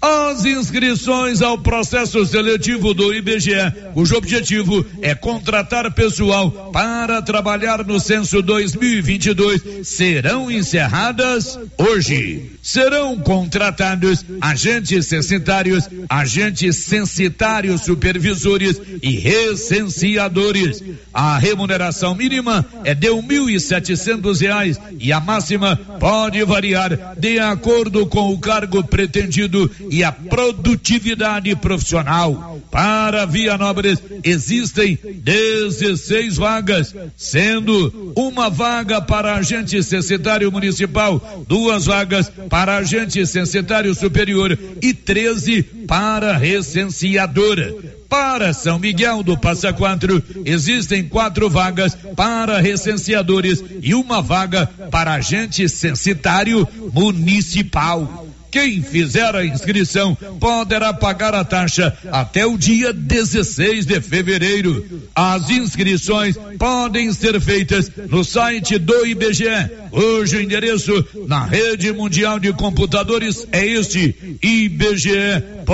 As inscrições ao processo seletivo do IBGE, cujo objetivo é contratar pessoal para trabalhar no censo 2022, serão encerradas hoje. Serão contratados agentes censitários, agentes censitários supervisores e recenseadores. A remuneração mínima é de um mil e setecentos reais e a máxima pode variar de acordo com o cargo pretendido e a produtividade profissional. Para Vianópolis existem 16 vagas, sendo uma vaga para agente censitário municipal, duas vagas para agente censitário superior e 13 para recenseadora. Para São Miguel do Passa Quatro, existem quatro vagas para recenseadores e uma vaga para agente censitário municipal. Quem fizer a inscrição poderá pagar a taxa até o dia 16 de fevereiro. As inscrições podem ser feitas no site do IBGE, cujo endereço na rede mundial de computadores é este: ibge.gov.br.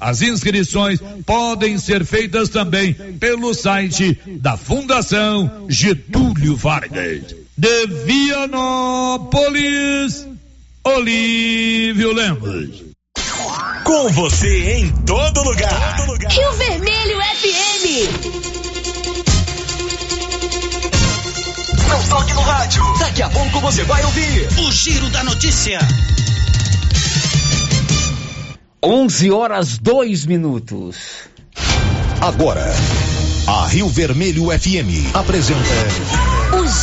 As inscrições podem ser feitas também pelo site da Fundação Getúlio Vargas de Vianópolis, Olívio Lemos. Com você em todo lugar. todo lugar. Rio Vermelho FM. Não toque no rádio. Daqui a pouco você vai ouvir o Giro da Notícia. 11 horas 2 minutos. Agora, a Rio Vermelho FM apresenta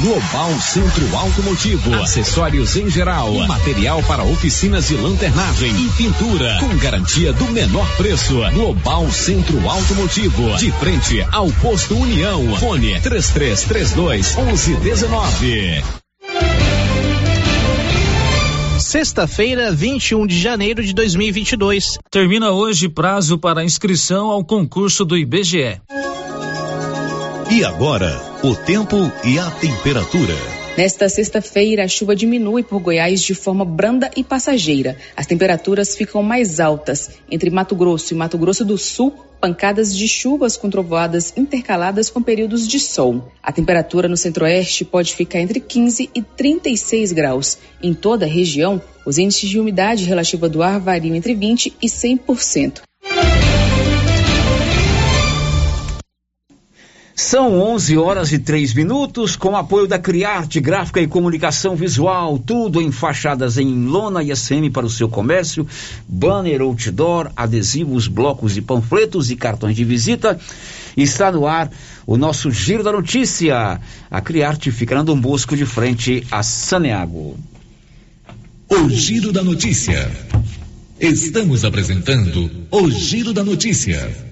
Global Centro Automotivo, acessórios em geral, material para oficinas de lanternagem e pintura, com garantia do menor preço. Global Centro Automotivo, de frente ao posto União. Fone 3332 1119. Sexta-feira, 21 de janeiro de 2022. Termina hoje prazo para inscrição ao concurso do IBGE. E agora, o tempo e a temperatura. Nesta sexta-feira, a chuva diminui por Goiás de forma branda e passageira. As temperaturas ficam mais altas. Entre Mato Grosso e Mato Grosso do Sul, pancadas de chuvas com trovoadas intercaladas com períodos de sol. A temperatura no centro-oeste pode ficar entre 15 e 36 graus. Em toda a região, os índices de umidade relativa do ar variam entre 20 e 100%. São 11 horas e 3 minutos, com apoio da Criarte Gráfica e Comunicação Visual, tudo em fachadas em lona e SM para o seu comércio, banner, outdoor, adesivos, blocos e panfletos e cartões de visita. Está no ar o nosso Giro da Notícia. A Criarte fica na Dom Bosco de frente a Saneago. O Giro da Notícia. Estamos apresentando o Giro da Notícia.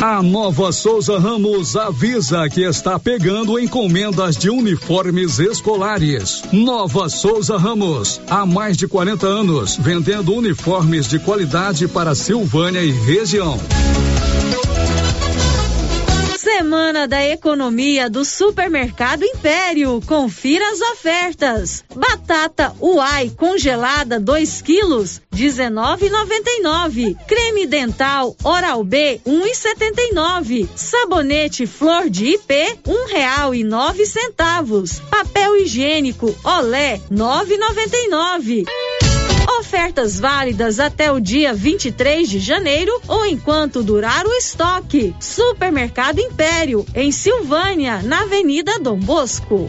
A Nova Souza Ramos avisa que está pegando encomendas de uniformes escolares. Nova Souza Ramos, há mais de 40 anos, vendendo uniformes de qualidade para Silvânia e região. Semana da Economia do Supermercado Império. Confira as ofertas. Batata Uai congelada 2 quilos, 19,99. Creme dental Oral B 1,79. Sabonete Flor de IP um real e nove centavos. Papel higiênico Olé 9,99. Ofertas válidas até o dia 23 de janeiro ou enquanto durar o estoque. Supermercado Império, em Silvânia, na Avenida Dom Bosco.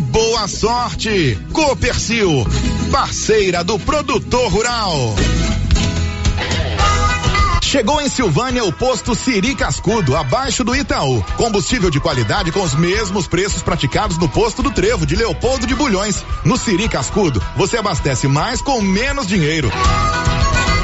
boa sorte. Copercil, parceira do produtor rural. Chegou em Silvânia o posto Siri Cascudo, abaixo do Itaú. Combustível de qualidade com os mesmos preços praticados no posto do Trevo de Leopoldo de Bulhões. No Siri Cascudo, você abastece mais com menos dinheiro.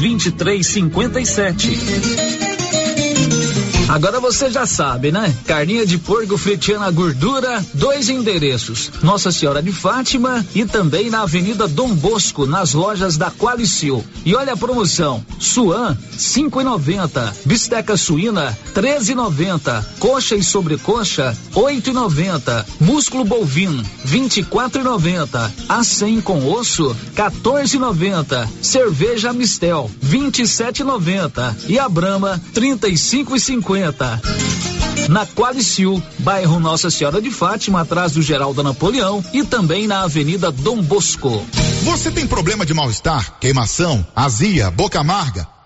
2357. Agora você já sabe, né? Carninha de porco fritiana gordura, dois endereços: Nossa Senhora de Fátima e também na Avenida Dom Bosco, nas lojas da Qualicil. E olha a promoção: Suan, cinco e noventa, bisteca suína, treze e noventa, coxa e sobrecoxa, oito e noventa, músculo bovino, vinte e quatro e noventa, a cem com osso, 14 e noventa, cerveja Mistel, vinte e sete noventa. A Brama, trinta e cinco e cinquenta. Na Qualicil, bairro Nossa Senhora de Fátima, atrás do Geraldo Napoleão e também na Avenida Dom Bosco. Você tem problema de mal-estar, queimação, azia, boca amarga,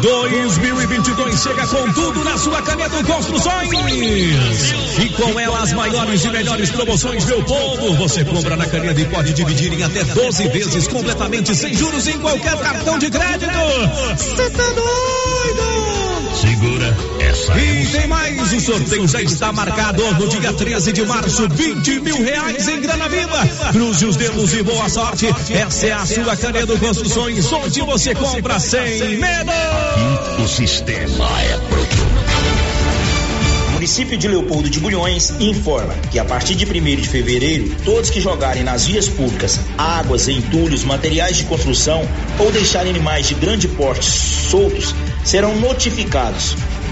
2022 chega com tudo na sua Canedo Construções. E com ela as maiores e melhores promoções, meu povo. Você compra na Canedo e pode dividir em até 12 vezes completamente sem juros em qualquer cartão de crédito. Você tá doido? Essa E tem mais, o sorteio já está marcado no dia 13 de março, 20 mil reais em grana viva. Cruze os dedos e boa sorte. Essa é a sua Canedo Construções, onde você compra sem medo. O sistema é pronto. O município de Leopoldo de Bulhões informa que a partir de 1 de fevereiro, todos que jogarem nas vias públicas águas, entulhos, materiais de construção ou deixarem animais de grande porte soltos serão notificados.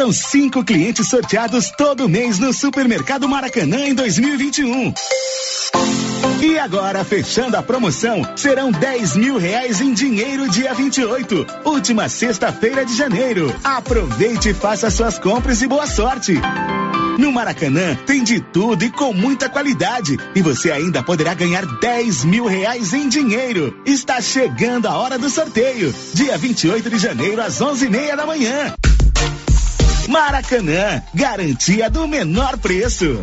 Foram cinco clientes sorteados todo mês no Supermercado Maracanã em 2021. E agora, fechando a promoção, serão 10 mil reais em dinheiro dia 28, última sexta-feira de janeiro. Aproveite e faça suas compras e boa sorte. No Maracanã tem de tudo e com muita qualidade. E você ainda poderá ganhar 10 mil reais em dinheiro. Está chegando a hora do sorteio. Dia 28 de janeiro, às 11 e meia da manhã. Maracanã, garantia do menor preço.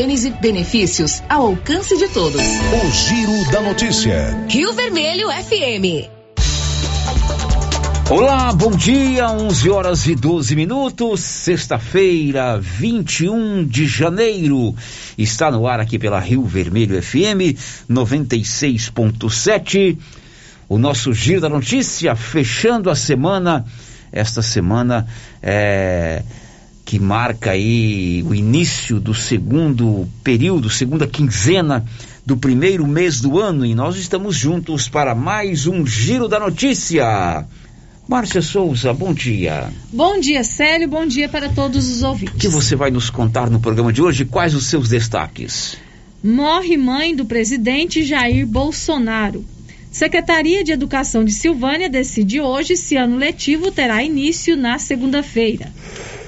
Gênese Benefícios ao alcance de todos. O Giro da Notícia. Rio Vermelho FM. Olá, bom dia, 11 horas e 12 minutos, sexta-feira, 21 de janeiro. Está no ar aqui pela Rio Vermelho FM 96.7. O nosso Giro da Notícia, fechando a semana esta semana é, que marca aí o início do segundo período, segunda quinzena do primeiro mês do ano e nós estamos juntos para mais um Giro da Notícia. Márcia Souza, bom dia. Bom dia, Célio, bom dia para todos os ouvintes. O que você vai nos contar no programa de hoje? Quais os seus destaques? Morre mãe do presidente Jair Bolsonaro. Secretaria de Educação de Silvânia decide hoje se ano letivo terá início na segunda-feira.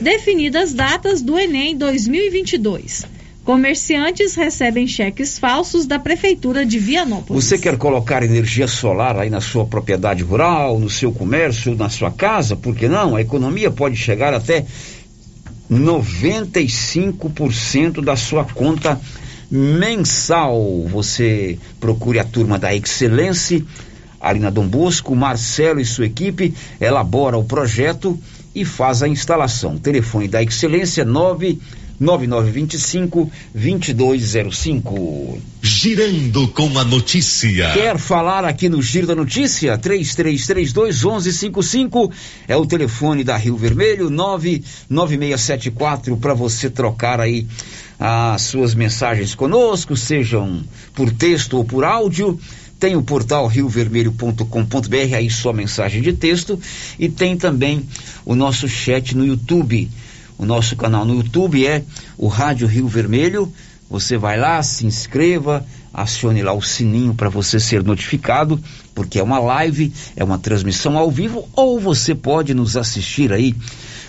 Definidas datas do Enem 2022. Comerciantes recebem cheques falsos da Prefeitura de Vianópolis. Você quer colocar energia solar aí na sua propriedade rural, no seu comércio, na sua casa? Por que não? A economia pode chegar até 95% da sua conta mensal. Você procure a turma da Excelência, ali na Dom Bosco, Marcelo e sua equipe elabora o projeto e faz a instalação. Telefone da Excelência 99925 2205. Girando com a notícia. Quer falar aqui no Giro da Notícia? 3332 1155 é o telefone da Rio Vermelho 99674 para você trocar aí as suas mensagens conosco, sejam por texto ou por áudio. Tem o portal riovermelho.com.br, aí sua mensagem de texto. E tem também o nosso chat no YouTube. O nosso canal no YouTube é o Rádio Rio Vermelho. Você vai lá, se inscreva, acione lá o sininho para você ser notificado, porque é uma live, é uma transmissão ao vivo, ou você pode nos assistir aí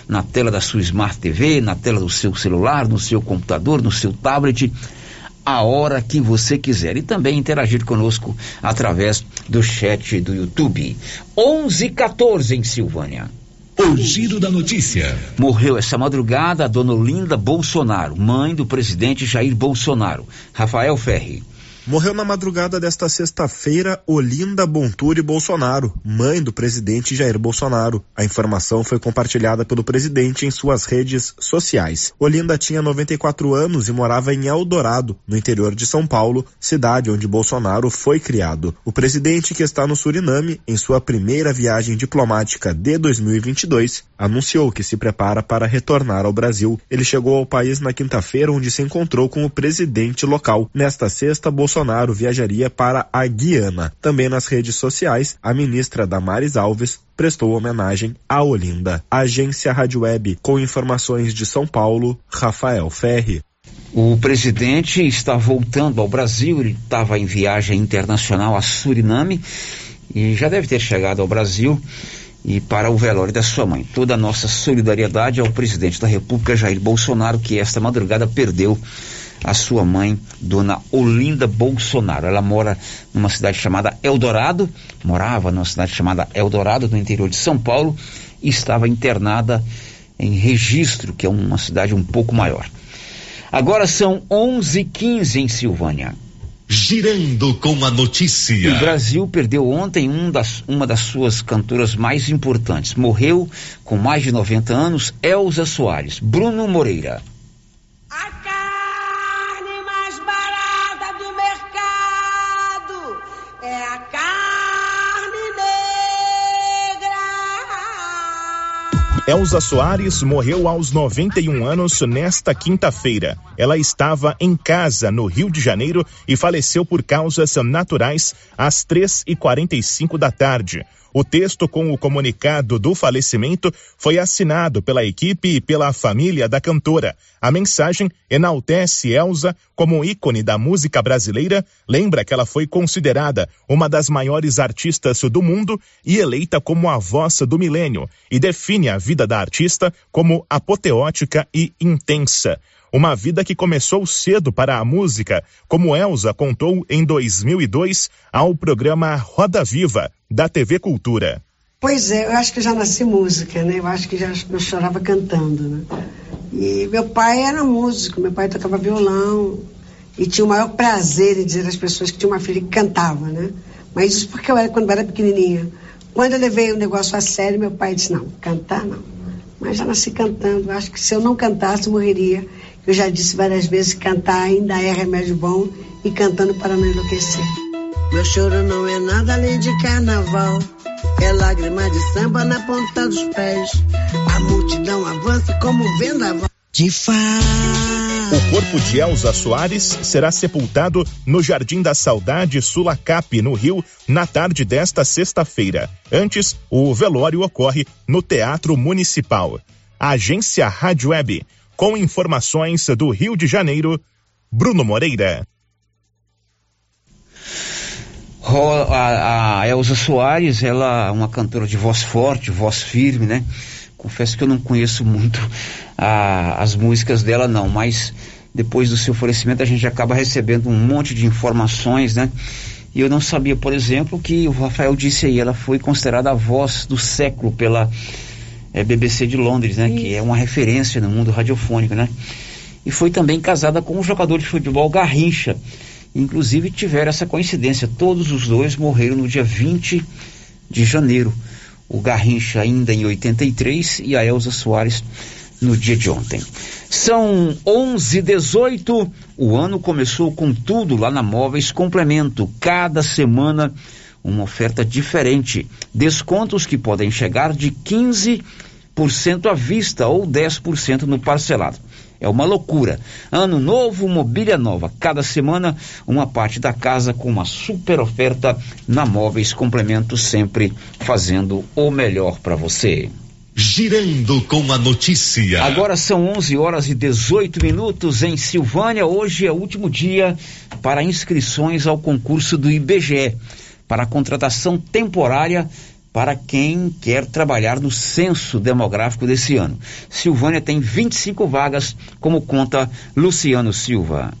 na tela da sua Smart TV, na tela do seu celular, no seu computador, no seu tablet, a hora que você quiser. E também interagir conosco através do chat do YouTube. 1114 em Silvânia. O giro da notícia. Morreu essa madrugada a dona Olinda Bolsonaro, mãe do presidente Jair Bolsonaro. Rafael Ferri. Morreu na madrugada desta sexta-feira Olinda Bonturi Bolsonaro, mãe do presidente Jair Bolsonaro. A informação foi compartilhada pelo presidente em suas redes sociais. Olinda tinha 94 anos e morava em Eldorado, no interior de São Paulo, cidade onde Bolsonaro foi criado. O presidente, que está no Suriname, em sua primeira viagem diplomática de 2022, anunciou que se prepara para retornar ao Brasil. Ele chegou ao país na quinta-feira, onde se encontrou com o presidente local. Nesta sexta, Bolsonaro viajaria para a Guiana. Também nas redes sociais, a ministra Damares Alves prestou homenagem a Olinda. Agência Rádio Web, com informações de São Paulo, Rafael Ferri. O presidente está voltando ao Brasil, ele estava em viagem internacional a Suriname e já deve ter chegado ao Brasil e para o velório da sua mãe. Toda a nossa solidariedade ao presidente da República, Jair Bolsonaro, que esta madrugada perdeu a sua mãe, dona Olinda Bolsonaro. Ela mora numa cidade chamada Eldorado, morava numa cidade chamada Eldorado, no interior de São Paulo, e estava internada em Registro, que é uma cidade um pouco maior. Agora são 11h15 em Silvânia. Girando com a notícia. O Brasil perdeu ontem um das, uma das suas cantoras mais importantes. Morreu com mais de 90 anos, Elza Soares. Bruno Moreira. Elza Soares morreu aos 91 anos nesta quinta-feira. Ela estava em casa no Rio de Janeiro e faleceu por causas naturais às 3h45 da tarde. O texto com o comunicado do falecimento foi assinado pela equipe e pela família da cantora. A mensagem enaltece Elsa como ícone da música brasileira, lembra que ela foi considerada uma das maiores artistas do mundo e eleita como a voz do milênio, e define a vida da artista como apoteótica e intensa. Uma vida que começou cedo para a música, como Elsa contou em 2002 ao programa Roda Viva, da TV Cultura. Pois é, eu acho que já nasci música, né? Eu acho que já eu chorava cantando, né? E meu pai era músico, meu pai tocava violão e tinha o maior prazer em dizer às pessoas que tinha uma filha que cantava, né? Mas isso porque eu era quando eu era pequenininha. Quando eu levei o negócio a sério, meu pai disse: não, cantar não. Mas já nasci cantando. Eu acho que se eu não cantasse, morreria. Eu já disse várias vezes que cantar ainda é remédio bom e cantando para não enlouquecer. Meu choro não é nada além de carnaval. É lágrima de samba na ponta dos pés. A multidão avança como vendaval. De fato. O corpo de Elza Soares será sepultado no Jardim da Saudade Sulacap, no Rio, na tarde desta sexta-feira. Antes, o velório ocorre no Teatro Municipal. A agência Rádio Web, com informações do Rio de Janeiro, Bruno Moreira. A, a Elza Soares, ela é uma cantora de voz forte, voz firme, né? Confesso que eu não conheço muito a, as músicas dela, não, mas depois do seu falecimento a gente acaba recebendo um monte de informações, né? E eu não sabia, por exemplo, que o Rafael disse aí, ela foi considerada a voz do século pela é, BBC de Londres, né? Isso. Que é uma referência no mundo radiofônico, né? E foi também casada com um jogador de futebol Garrincha. Inclusive tiveram essa coincidência, todos os dois morreram no dia 20 de janeiro. O Garrincha ainda em 83 e a Elza Soares no dia de ontem. São 11:18. O ano começou com tudo lá na Móveis Complemento. Cada semana uma oferta diferente. Descontos que podem chegar de 15% à vista ou 10% no parcelado. É uma loucura. Ano novo, mobília nova. Cada semana, uma parte da casa com uma super oferta na Móveis Complemento, sempre fazendo o melhor para você. Girando com a notícia. Agora são 11 horas e 18 minutos em Silvânia. Hoje é o último dia para inscrições ao concurso do IBGE para a contratação temporária para quem quer trabalhar no censo demográfico desse ano. Silvânia tem 25 vagas, como conta Luciano Silva.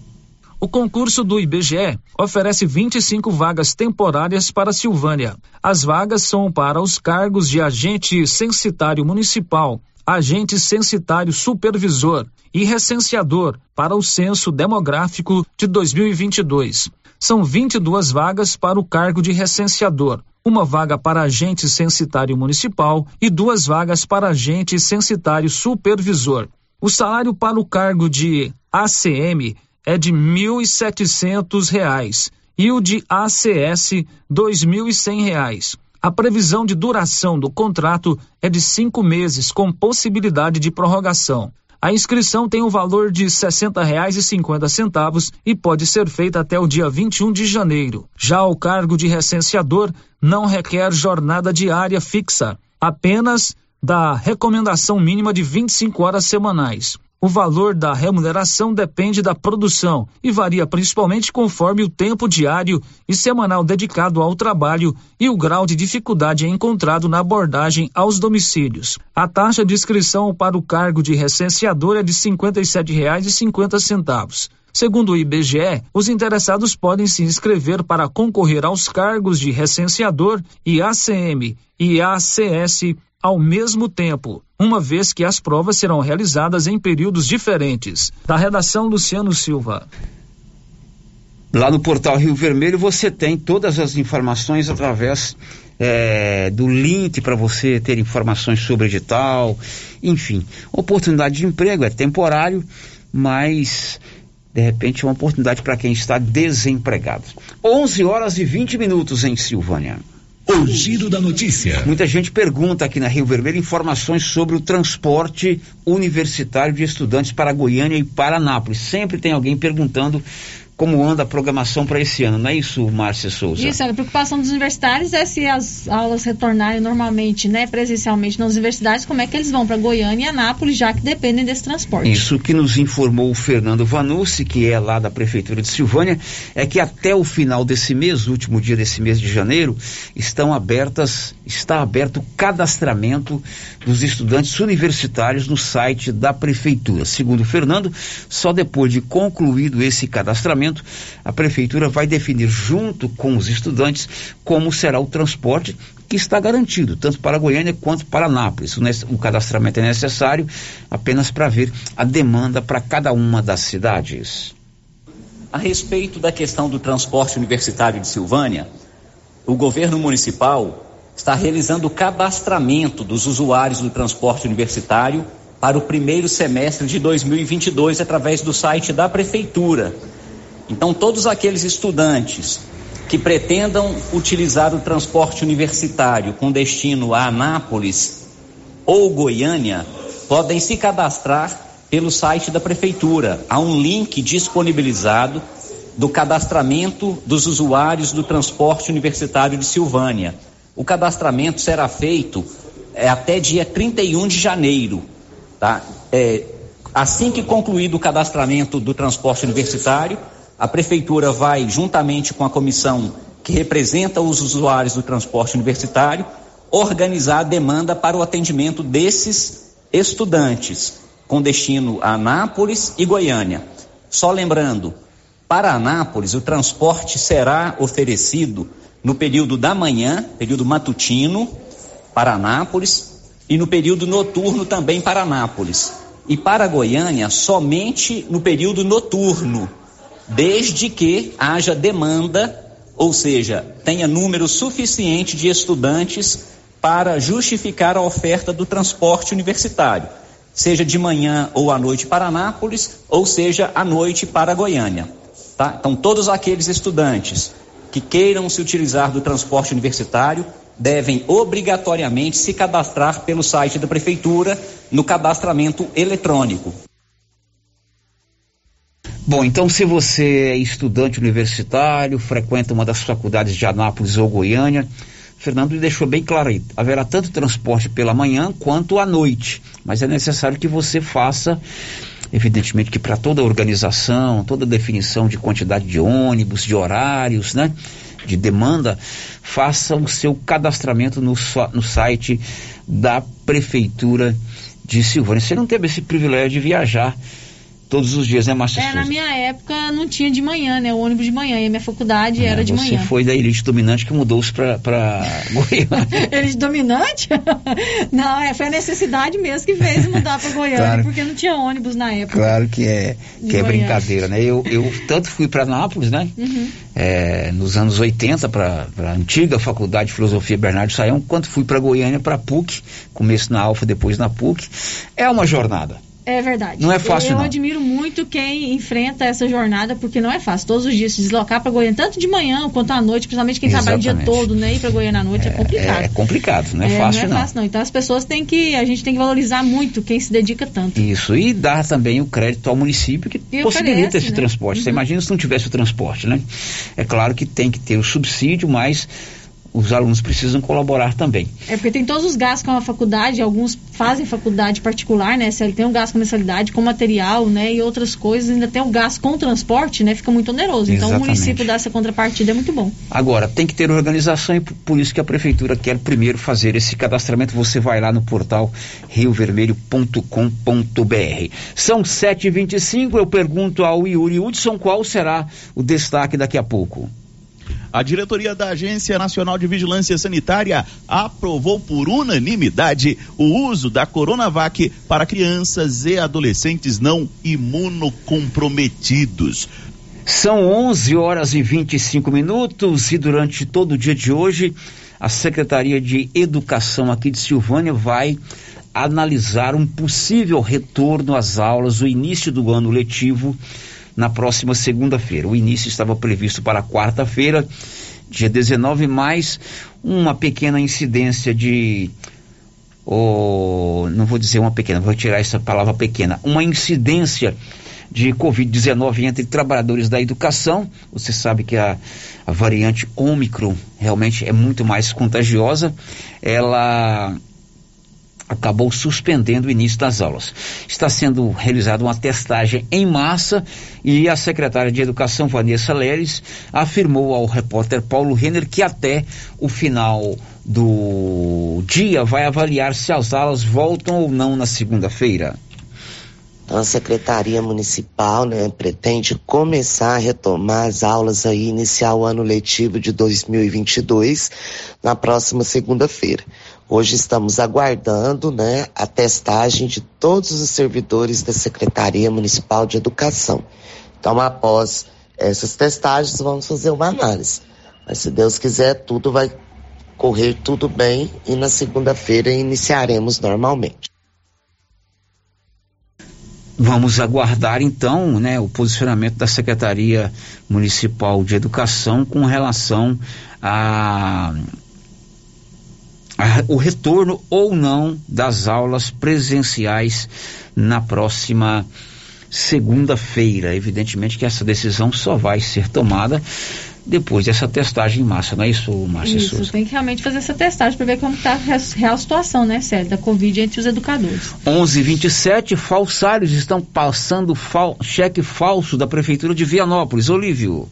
O concurso do IBGE oferece 25 vagas temporárias para Silvânia. As vagas são para os cargos de agente censitário municipal, agente censitário supervisor e recenseador para o censo demográfico de 2022. São 22 vagas para o cargo de recenseador, uma vaga para agente censitário municipal e duas vagas para agente censitário supervisor. O salário para o cargo de ACM é de R$ 1.700 e o de ACS R$ 2.100. A previsão de duração do contrato é de cinco meses, com possibilidade de prorrogação. A inscrição tem o um valor de R$ 60,50 e pode ser feita até o dia 21 de janeiro. Já o cargo de recenseador não requer jornada diária fixa, apenas da recomendação mínima de 25 horas semanais. O valor da remuneração depende da produção e varia principalmente conforme o tempo diário e semanal dedicado ao trabalho e o grau de dificuldade encontrado na abordagem aos domicílios. A taxa de inscrição para o cargo de recenseador é de R$ 57,50. Segundo o IBGE, os interessados podem se inscrever para concorrer aos cargos de recenseador ACM e ACS ao mesmo tempo, uma vez que as provas serão realizadas em períodos diferentes. Da redação Luciano Silva. Lá no portal Rio Vermelho você tem todas as informações através é, do link para você ter informações sobre edital, enfim. Oportunidade de emprego é temporário, mas de repente é uma oportunidade para quem está desempregado. 11 horas e 20 minutos em Silvânia. O giro da notícia. Muita gente pergunta aqui na Rio Vermelho informações sobre o transporte universitário de estudantes para Goiânia e para Anápolis. Sempre tem alguém perguntando como anda a programação para esse ano, não é isso, Márcia Souza? Isso, a preocupação dos universitários é se as aulas retornarem normalmente, né, presencialmente nas universidades, como é que eles vão para Goiânia e Anápolis, já que dependem desse transporte. Isso que nos informou o Fernando Vanucci, que é lá da Prefeitura de Silvânia, é que até o final desse mês, último dia desse mês de janeiro, estão abertas, está aberto o cadastramento dos estudantes universitários no site da Prefeitura. Segundo o Fernando, só depois de concluído esse cadastramento, a prefeitura vai definir junto com os estudantes como será o transporte que está garantido, tanto para Goiânia quanto para Anápolis. O cadastramento é necessário apenas para ver a demanda para cada uma das cidades. A respeito da questão do transporte universitário de Silvânia, o governo municipal está realizando o cadastramento dos usuários do transporte universitário para o primeiro semestre de 2022 através do site da prefeitura então, todos aqueles estudantes que pretendam utilizar o transporte universitário com destino a Anápolis ou Goiânia podem se cadastrar pelo site da prefeitura. Há um link disponibilizado do cadastramento dos usuários do transporte universitário de Silvânia. O cadastramento será feito é, até dia 31 de janeiro. Tá? É, assim que concluído o cadastramento do transporte universitário, a prefeitura vai, juntamente com a comissão que representa os usuários do transporte universitário, organizar a demanda para o atendimento desses estudantes, com destino a Anápolis e Goiânia. Só lembrando, para Anápolis, o transporte será oferecido no período da manhã, período matutino, para Anápolis, e no período noturno também para Anápolis. E para Goiânia, somente no período noturno desde que haja demanda, ou seja, tenha número suficiente de estudantes para justificar a oferta do transporte universitário, seja de manhã ou à noite para Anápolis, ou seja, à noite para Goiânia. Tá? Então, todos aqueles estudantes que queiram se utilizar do transporte universitário devem obrigatoriamente se cadastrar pelo site da Prefeitura no cadastramento eletrônico. Bom, então se você é estudante universitário, frequenta uma das faculdades de Anápolis ou Goiânia, Fernando deixou bem claro aí, haverá tanto transporte pela manhã quanto à noite, mas é necessário que você faça, evidentemente que para toda organização, toda definição de quantidade de ônibus, de horários, né, de demanda, faça o seu cadastramento no, no site da Prefeitura de Silvânia. Você não teve esse privilégio de viajar todos os dias, né, Márcia É, Souza? na minha época não tinha de manhã, né? O ônibus de manhã. E a minha faculdade era de É, Você manhã. foi da elite dominante que mudou-se pra, pra Goiânia. Eles dominante? não, é, foi a necessidade mesmo que fez mudar para Goiânia, Claro. porque não tinha ônibus na época. Claro que é, que é Goiânia. brincadeira, né? Eu, eu tanto fui para Nápoles, né? Uhum. É, nos anos 80 para a antiga Faculdade de Filosofia Bernardo Saião, quanto fui para Goiânia para PUC, começo na Alfa, depois na PUC. É uma jornada. É verdade. Não é fácil, Eu não. admiro muito quem enfrenta essa jornada, porque não é fácil. Todos os dias se deslocar para Goiânia, tanto de manhã quanto à noite, principalmente quem trabalha o dia Exatamente. todo, né? Ir para Goiânia à noite é, complicado. É, é complicado, não é, fácil não. É fácil, não. Então as pessoas têm que. A gente tem que valorizar muito quem se dedica tanto. Isso, e dar também o crédito ao município que E possibilita oferece, esse né? transporte. Você Uhum. imagina se não tivesse o transporte, né? É claro que tem que ter o subsídio, mas os alunos precisam colaborar também. É porque tem todos os gastos com a faculdade, alguns fazem faculdade particular, né? Se ele tem um gasto com mensalidade, com material, né? E outras coisas, ainda tem o gasto com transporte, né? Fica muito oneroso. Então Exatamente. o município dar essa contrapartida é muito bom. Agora, tem que ter organização e por por isso que a prefeitura quer primeiro fazer esse cadastramento. Você vai lá no portal riovermelho.com.br. São 7h25, eu pergunto ao Yuri Hudson qual será o destaque daqui a pouco. A diretoria da Agência Nacional de Vigilância Sanitária aprovou por unanimidade o uso da Coronavac para crianças e adolescentes não imunocomprometidos. São 11 horas e 25 minutos e durante todo o dia de hoje, a Secretaria de Educação aqui de Silvânia vai analisar um possível retorno às aulas, o início do ano letivo na próxima segunda-feira. O início estava previsto para quarta-feira, dia 19, mais uma pequena incidência de oh, não vou dizer uma pequena, vou tirar essa palavra pequena, uma incidência de Covid-19 entre trabalhadores da educação. Você sabe que a, a variante Ômicron realmente é muito mais contagiosa. Ela acabou suspendendo o início das aulas. Está sendo realizada uma testagem em massa e a secretária de Educação, Vanessa Leres, afirmou ao repórter Paulo Renner que até o final do dia vai avaliar se as aulas voltam ou não na segunda-feira. Então, a Secretaria Municipal né, pretende começar a retomar as aulas aí, iniciar o ano letivo de 2022 na próxima segunda-feira. Hoje estamos aguardando né, a testagem de todos os servidores da Secretaria Municipal de Educação. Então, após essas testagens, vamos fazer uma análise. Mas, se Deus quiser, tudo vai correr tudo bem e na segunda-feira iniciaremos normalmente. Vamos aguardar então né, o posicionamento da Secretaria Municipal de Educação com relação a, a- o retorno ou não das aulas presenciais na próxima segunda-feira. Evidentemente que essa decisão só vai ser tomada depois dessa testagem em massa, não é isso, Márcia Isso, Souza? tem que realmente fazer essa testagem para ver como está a re- real situação, né, Sérgio, da Covid entre os educadores. 11:27 falsários estão passando fal- cheque falso da prefeitura de Vianópolis. Olívio.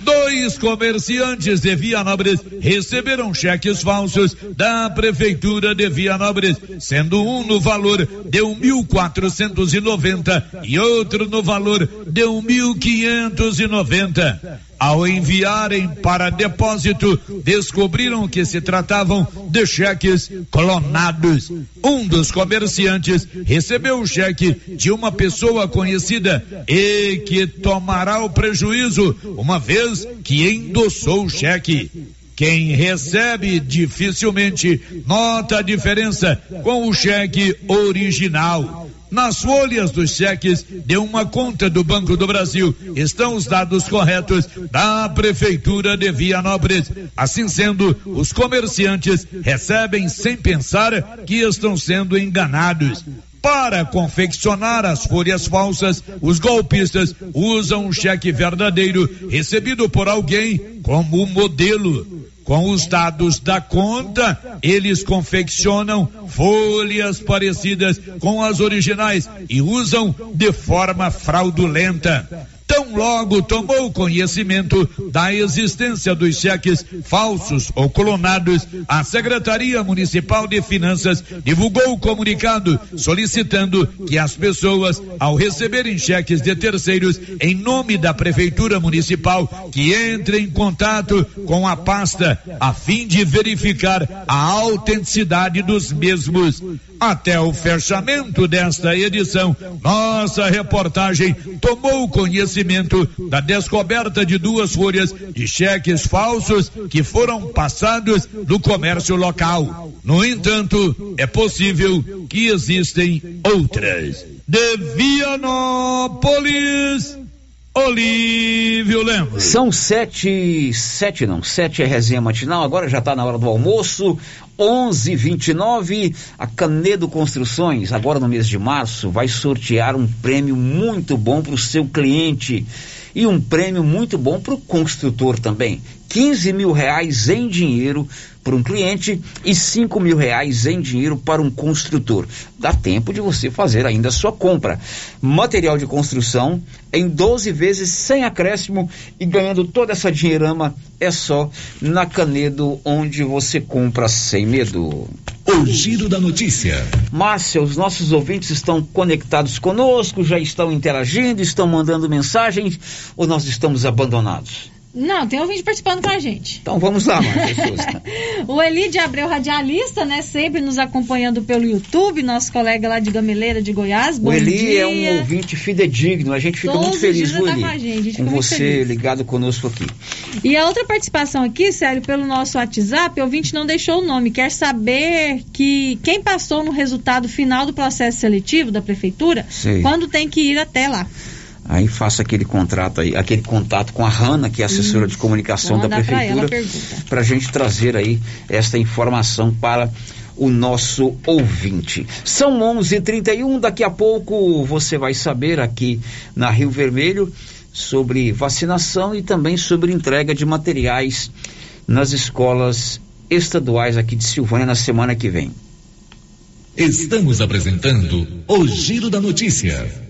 Dois comerciantes de Vianópolis receberam cheques falsos da prefeitura de Vianópolis, sendo um no valor de um mil quatrocentos e noventa e outro no valor de um mil quinhentos e noventa. Ao enviarem para depósito, descobriram que se tratavam de cheques clonados. Um dos comerciantes recebeu o cheque de uma pessoa conhecida e que tomará o prejuízo, uma vez que endossou o cheque. Quem recebe dificilmente nota a diferença com o cheque original. Nas folhas dos cheques de uma conta do Banco do Brasil estão os dados corretos da Prefeitura de Vianópolis. Assim sendo, os comerciantes recebem sem pensar que estão sendo enganados. Para confeccionar as folhas falsas, os golpistas usam um cheque verdadeiro recebido por alguém como modelo. Com os dados da conta, eles confeccionam folhas parecidas com as originais e usam de forma fraudulenta. Tão logo tomou conhecimento da existência dos cheques falsos ou clonados, a Secretaria Municipal de Finanças divulgou o comunicado solicitando que as pessoas, ao receberem cheques de terceiros em nome da Prefeitura Municipal, que entrem em contato com a pasta a fim de verificar a autenticidade dos mesmos. Até o fechamento desta edição, nossa reportagem tomou conhecimento da descoberta de duas folhas de cheques falsos que foram passados no comércio local. No entanto, é possível que existem outras. De Vianópolis, Olívio Lemos. São sete, sete não, sete é resenha matinal, agora já está na hora do almoço, onze vinte a Canedo Construções, agora no mês de março, vai sortear um prêmio muito bom para o seu cliente e um prêmio muito bom para o construtor também. 15 mil reais em dinheiro para um cliente e 5 mil reais em dinheiro para um construtor. Dá tempo de você fazer ainda a sua compra. Material de construção em 12 vezes sem acréscimo e ganhando toda essa dinheirama é só na Canedo, onde você compra sem medo. O giro da notícia. Márcia, os nossos ouvintes estão conectados conosco, já estão interagindo, estão mandando mensagens ou nós estamos abandonados? Não, tem ouvinte participando com a gente. Então vamos lá, Márcia. o Eli de Abreu, radialista, né? Sempre nos acompanhando pelo YouTube, nosso colega lá de Gameleira de Goiás. Bom o Eli dia. é um ouvinte fidedigno, a gente fica Todos muito feliz, viu, tá Eli? com a gente, a gente com você feliz. ligado conosco aqui. E a outra participação aqui, sério, pelo nosso WhatsApp, o ouvinte não deixou o nome. Quer saber que quem passou no resultado final do processo seletivo da prefeitura, Sei. quando tem que ir até lá. Aí faça aquele contrato aí, aquele contato com a Hanna, que é assessora de comunicação Vou da prefeitura, para a gente trazer aí esta informação para o nosso ouvinte. São 11:31. Daqui a pouco você vai saber aqui na Rio Vermelho sobre vacinação e também sobre entrega de materiais nas escolas estaduais aqui de Silvânia na semana que vem. Estamos apresentando o Giro da Notícia.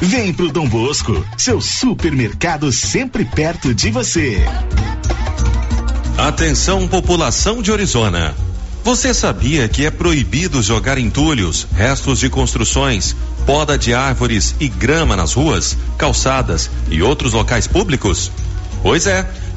Vem pro Dom Bosco, seu supermercado sempre perto de você. Atenção, população de Orizona. Você sabia que é proibido jogar entulhos, restos de construções, poda de árvores e grama nas ruas, calçadas e outros locais públicos? Pois é.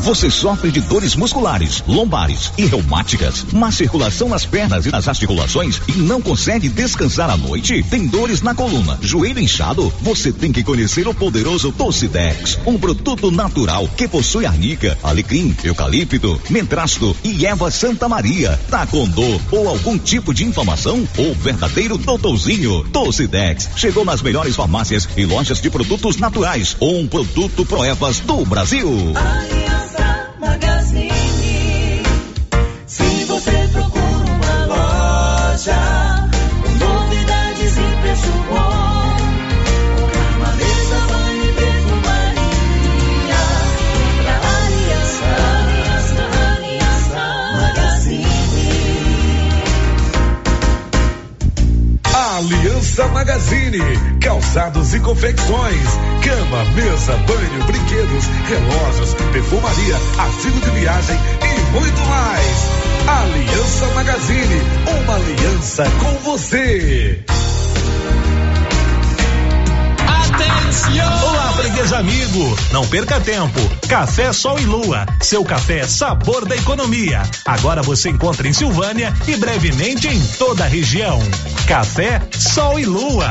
Você sofre de dores musculares, lombares e reumáticas, má circulação nas pernas e nas articulações e não consegue descansar à noite? Tem dores na coluna, joelho inchado? Você tem que conhecer o poderoso Tocidex, um produto natural que possui arnica, alecrim, eucalipto, mentrasto e erva Santa Maria. Tá com dor ou algum tipo de inflamação? O verdadeiro doutorzinho Tocidex chegou nas melhores farmácias e lojas de produtos naturais. Um produto Proevas do Brasil. Aliança Calçados e confecções, cama, mesa, banho, brinquedos, relógios, perfumaria, artigo de viagem e muito mais. Aliança Magazine, uma aliança com você. Olá, freguês amigo. Não perca tempo. Café Sol e Lua. Seu café sabor da economia. Agora você encontra em Silvânia e brevemente em toda a região. Café Sol e Lua.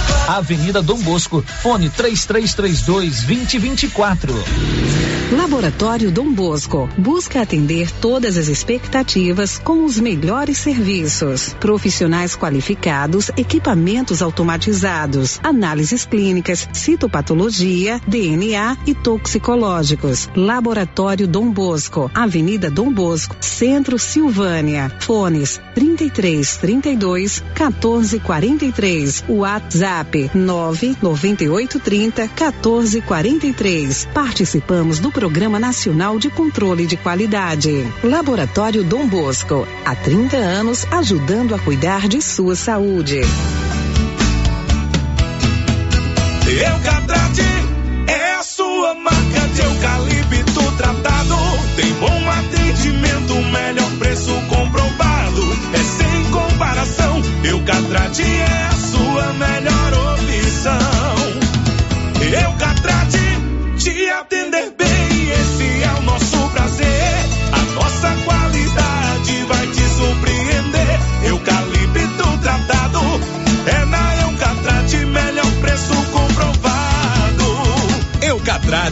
Avenida Dom Bosco, fone 3332 2024. Laboratório Dom Bosco busca atender todas as expectativas com os melhores serviços. Profissionais qualificados, equipamentos automatizados, análises clínicas, citopatologia, DNA e toxicológicos. Laboratório Dom Bosco, Avenida Dom Bosco, Centro Silvânia. Fones 33 32 14 43. WhatsApp 99830 14 43. Participamos do Programa Nacional de Controle de Qualidade. Laboratório Dom Bosco, há 30 anos ajudando a cuidar de sua saúde. Eucatrate é a sua marca de eucalipto tratado. Tem bom atendimento, melhor preço comprovado. É sem comparação. Eucatrate é a sua melhor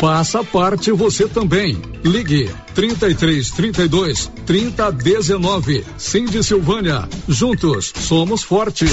Faça parte você também. Ligue 33 32 30 19. Cindy Silvânia. Juntos somos fortes.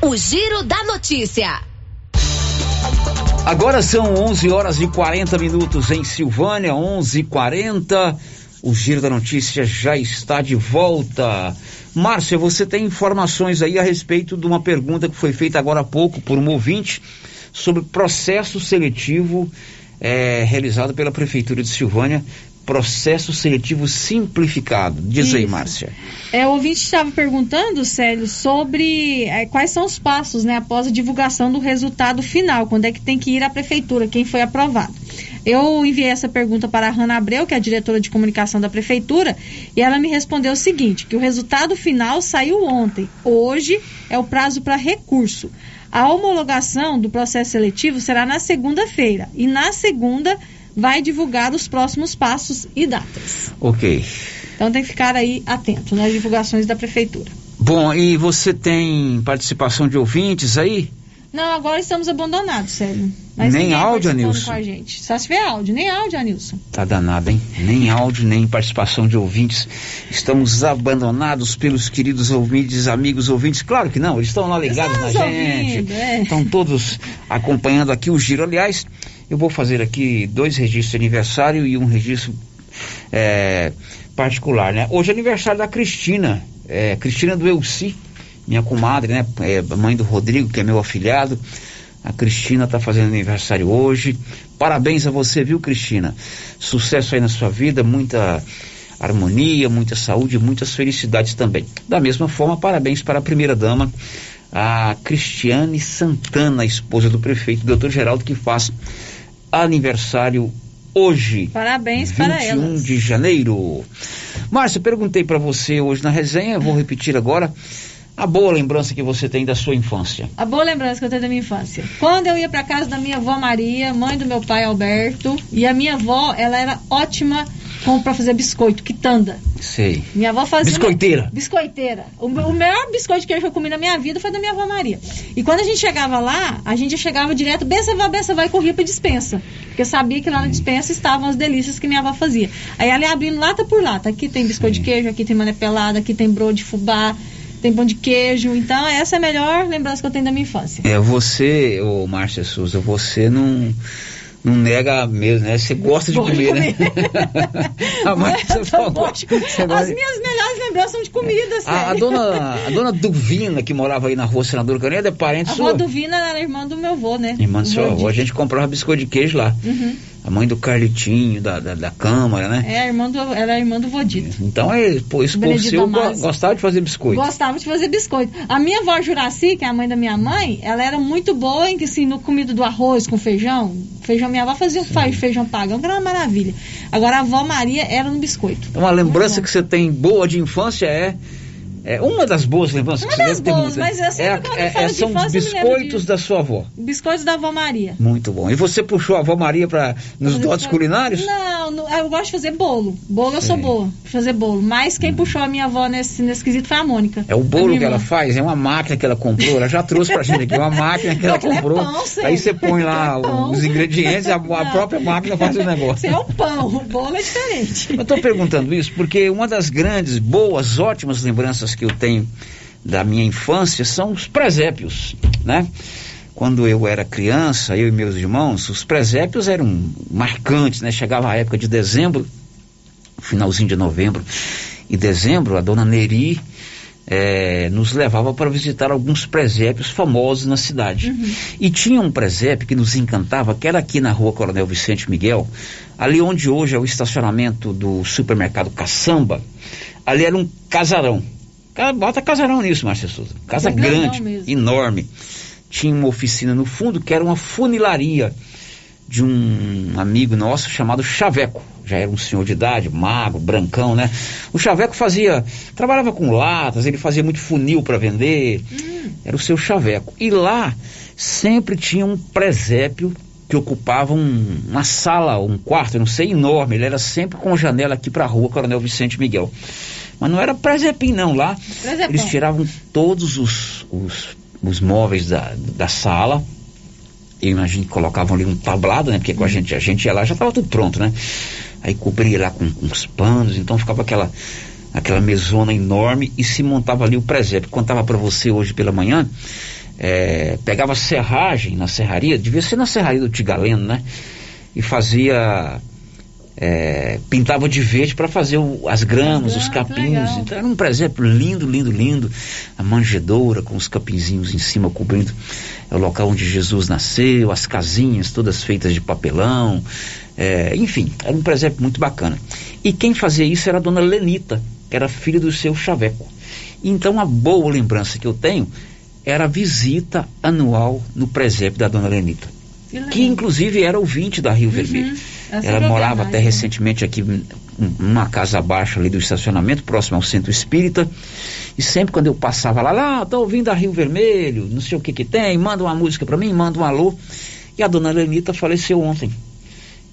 O Giro da Notícia. Agora são 11 horas e 40 minutos em Silvânia, 11:40. O Giro da Notícia já está de volta. Márcia, você tem informações aí a respeito de uma pergunta que foi feita agora há pouco por um ouvinte sobre processo seletivo eh, realizado pela Prefeitura de Silvânia processo seletivo simplificado. Diz aí, Isso. Márcia. É, o ouvinte estava perguntando, Célio, sobre é, quais são os passos, né, após a divulgação do resultado final, quando é que tem que ir à prefeitura, quem foi aprovado. Eu enviei essa pergunta para a Hanna Abreu, que é a diretora de comunicação da prefeitura, e ela me respondeu o seguinte, que o resultado final saiu ontem. Hoje é o prazo para recurso. A homologação do processo seletivo será na segunda-feira, e na segunda vai divulgar os próximos passos e datas. Ok. Então tem que ficar aí atento nas divulgações da prefeitura. Bom, e você tem participação de ouvintes aí? Não, agora estamos abandonados, sério. Mas Nem áudio, Anilson? Com a gente. Só se tiver áudio, nem áudio, Anilson. Tá danado, hein? Nem áudio, nem participação de ouvintes. Estamos abandonados pelos queridos ouvintes, amigos ouvintes. Claro que não, eles estão lá ligados na nos gente. ouvindo, é. Estão todos acompanhando aqui o giro. Aliás, eu vou fazer aqui dois registros de aniversário e um registro é, particular, né? Hoje é aniversário da Cristina, é, Cristina do Elci, minha comadre, né? É, mãe do Rodrigo, que é meu afilhado. A Cristina está fazendo aniversário hoje. Parabéns a você, viu, Cristina? Sucesso aí na sua vida, muita harmonia, muita saúde muitas felicidades também. Da mesma forma, parabéns para a primeira dama, a Cristiane Santana, esposa do prefeito, doutor Geraldo, que faz aniversário hoje. Parabéns para 21 elas. de janeiro. Márcia, perguntei para você hoje na resenha, vou repetir agora. A boa lembrança que você tem da sua infância. A boa lembrança que eu tenho da minha infância. Quando eu ia para casa da minha avó Maria, mãe do meu pai Alberto, e a minha avó, ela era ótima com para fazer biscoito, quitanda. Sei. Minha avó fazia. Biscoiteira. Biscoiteira. O, o melhor biscoito que eu comi na minha vida foi da minha avó Maria. E quando a gente chegava lá, a gente chegava direto, bença vai, bença vai, e corria pra dispensa. Porque eu sabia que lá na dispensa estavam as delícias que minha avó fazia. Aí ela ia abrindo lata por lata. Aqui tem biscoito de queijo, aqui tem mané pelada, aqui tem broa de fubá, tem pão de queijo. Então, essa é a melhor lembrança que eu tenho da minha infância. É, você, ô Márcia Souza, você não, não nega mesmo, né? Você gosta de Gosto de comer, né? a mãe você falou. As você gosta de- minhas melhores lembranças são de comida, a, a sério. dona, a dona Duvina, que morava aí na rua Senador Canedo, é parente A sua. avó do Vina era irmã do meu avô, né? Irmã do seu Vô avô. A gente comprava biscoito de queijo lá. Uhum. A mãe do Carlitinho, da, da, da Câmara, né? É, irmã do, era a irmã do Vodito. Então, é, pô, esse povo seu gostava de fazer biscoito. Gostava de fazer biscoito. A minha avó Juraci, que é a mãe da minha mãe, ela era muito boa em que, assim, no comido do arroz com feijão. Feijão, minha avó fazia um fa- feijão pagão, que era uma maravilha. Agora a avó Maria era no biscoito. Então, a lembrança que você tem boa de infância é. É uma das boas lembranças Uma que você das deve ter boas, muita. mas eu sempre é, a- é- falo é- de são eu lembro biscoitos disso. da sua avó. Biscoitos da avó Maria. Muito bom. E você puxou a avó Maria para nos Fazer dotes culinários? Não, não, eu gosto de fazer bolo. Bolo eu sou É. boa de fazer bolo. Mas quem puxou a minha avó nesse, nesse quesito foi a Mônica. É o a bolo que ela faz, é uma máquina que ela comprou, ela já trouxe pra gente aqui, uma máquina que ela é comprou. pão, aí você põe lá é os ingredientes, a, a Não. própria máquina faz o negócio. Isso é o pão, o bolo é diferente. Eu estou perguntando isso porque uma das grandes, boas, ótimas lembranças que eu tenho da minha infância são os presépios, né? Quando eu era criança, eu e meus irmãos, os presépios eram marcantes, né? Chegava a época de dezembro, finalzinho de novembro e dezembro, a dona Neri eh, nos levava para visitar alguns presépios famosos na cidade. E tinha um presépio que nos encantava, que era aqui na rua Coronel Vicente Miguel, ali onde hoje é o estacionamento do supermercado Caçamba, ali era um casarão. Bota casarão nisso, Márcia Souza. Casa grande, mesmo. enorme. Tinha uma oficina no fundo que era uma funilaria de um amigo nosso chamado Chaveco. Já era um senhor de idade, magro, brancão, né? O Chaveco fazia, trabalhava com latas, ele fazia muito funil para vender. Era o seu Chaveco. E lá sempre tinha um presépio que ocupava um- uma sala, um quarto, eu não sei, enorme. Ele era sempre com janela aqui para a rua Coronel Vicente Miguel. Mas não era presépio não lá. Eles tiravam todos os, os, os móveis da, da sala, eu imagino que colocavam ali um tablado, né? Porque com a gente, a gente ia lá, já estava tudo pronto, né? Aí cobria lá com, com os panos, então ficava aquela, aquela mesona enorme e se montava ali o presépio. Contava para você hoje pela manhã, é, pegava serragem na serraria, devia ser na serraria do Tigaleno, né? E fazia. É, pintava de verde para fazer o- as gramas, os capins. Então era um presépio lindo, lindo, lindo. A manjedoura com os capinzinhos em cima cobrindo é o local onde Jesus nasceu, as casinhas todas feitas de papelão. é, enfim, era um presépio muito bacana. E quem fazia isso era a dona Lenita, que era filha do seu Chaveco. Então a boa lembrança que eu tenho era a visita anual no presépio da dona Lenita. Que inclusive era ouvinte da Rio Vermelho. Ela Ela sempre morava até recentemente aqui numa casa abaixo ali do estacionamento, próximo ao centro espírita. E sempre quando eu passava lá, lá, tô ouvindo a Rio Vermelho, não sei o que que tem, manda uma música para mim, manda um alô. E a dona Lenita faleceu ontem.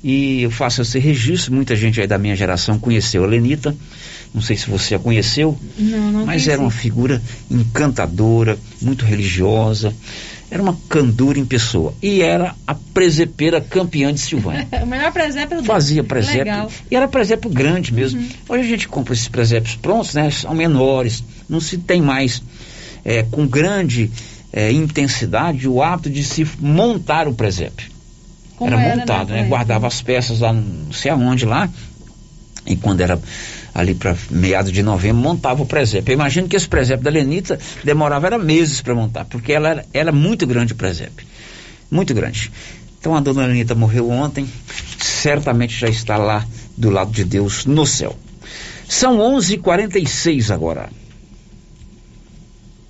E eu faço esse registro, muita gente aí da minha geração conheceu a Lenita. Não sei se você a conheceu, Não, não mas conheci. era uma figura encantadora, muito religiosa. Era uma candura em pessoa. E era a presepeira campeã de Silvânia. o melhor presépio do Fazia presépio. Legal. E era presépio grande mesmo. Hoje a gente compra esses presépios prontos, né? São menores. Não se tem mais é, com grande é, intensidade o hábito de se montar o presépio. Como era era, montado, né, né? Cleide? Guardava as peças lá não sei aonde lá. E quando era ali para meados de novembro, montava o presépio. Eu imagino que esse presépio da Lenita demorava era meses para montar, porque ela era, era muito grande o presépio. Muito grande. Então a dona Lenita morreu ontem, certamente já está lá do lado de Deus no céu. São 11:46 agora.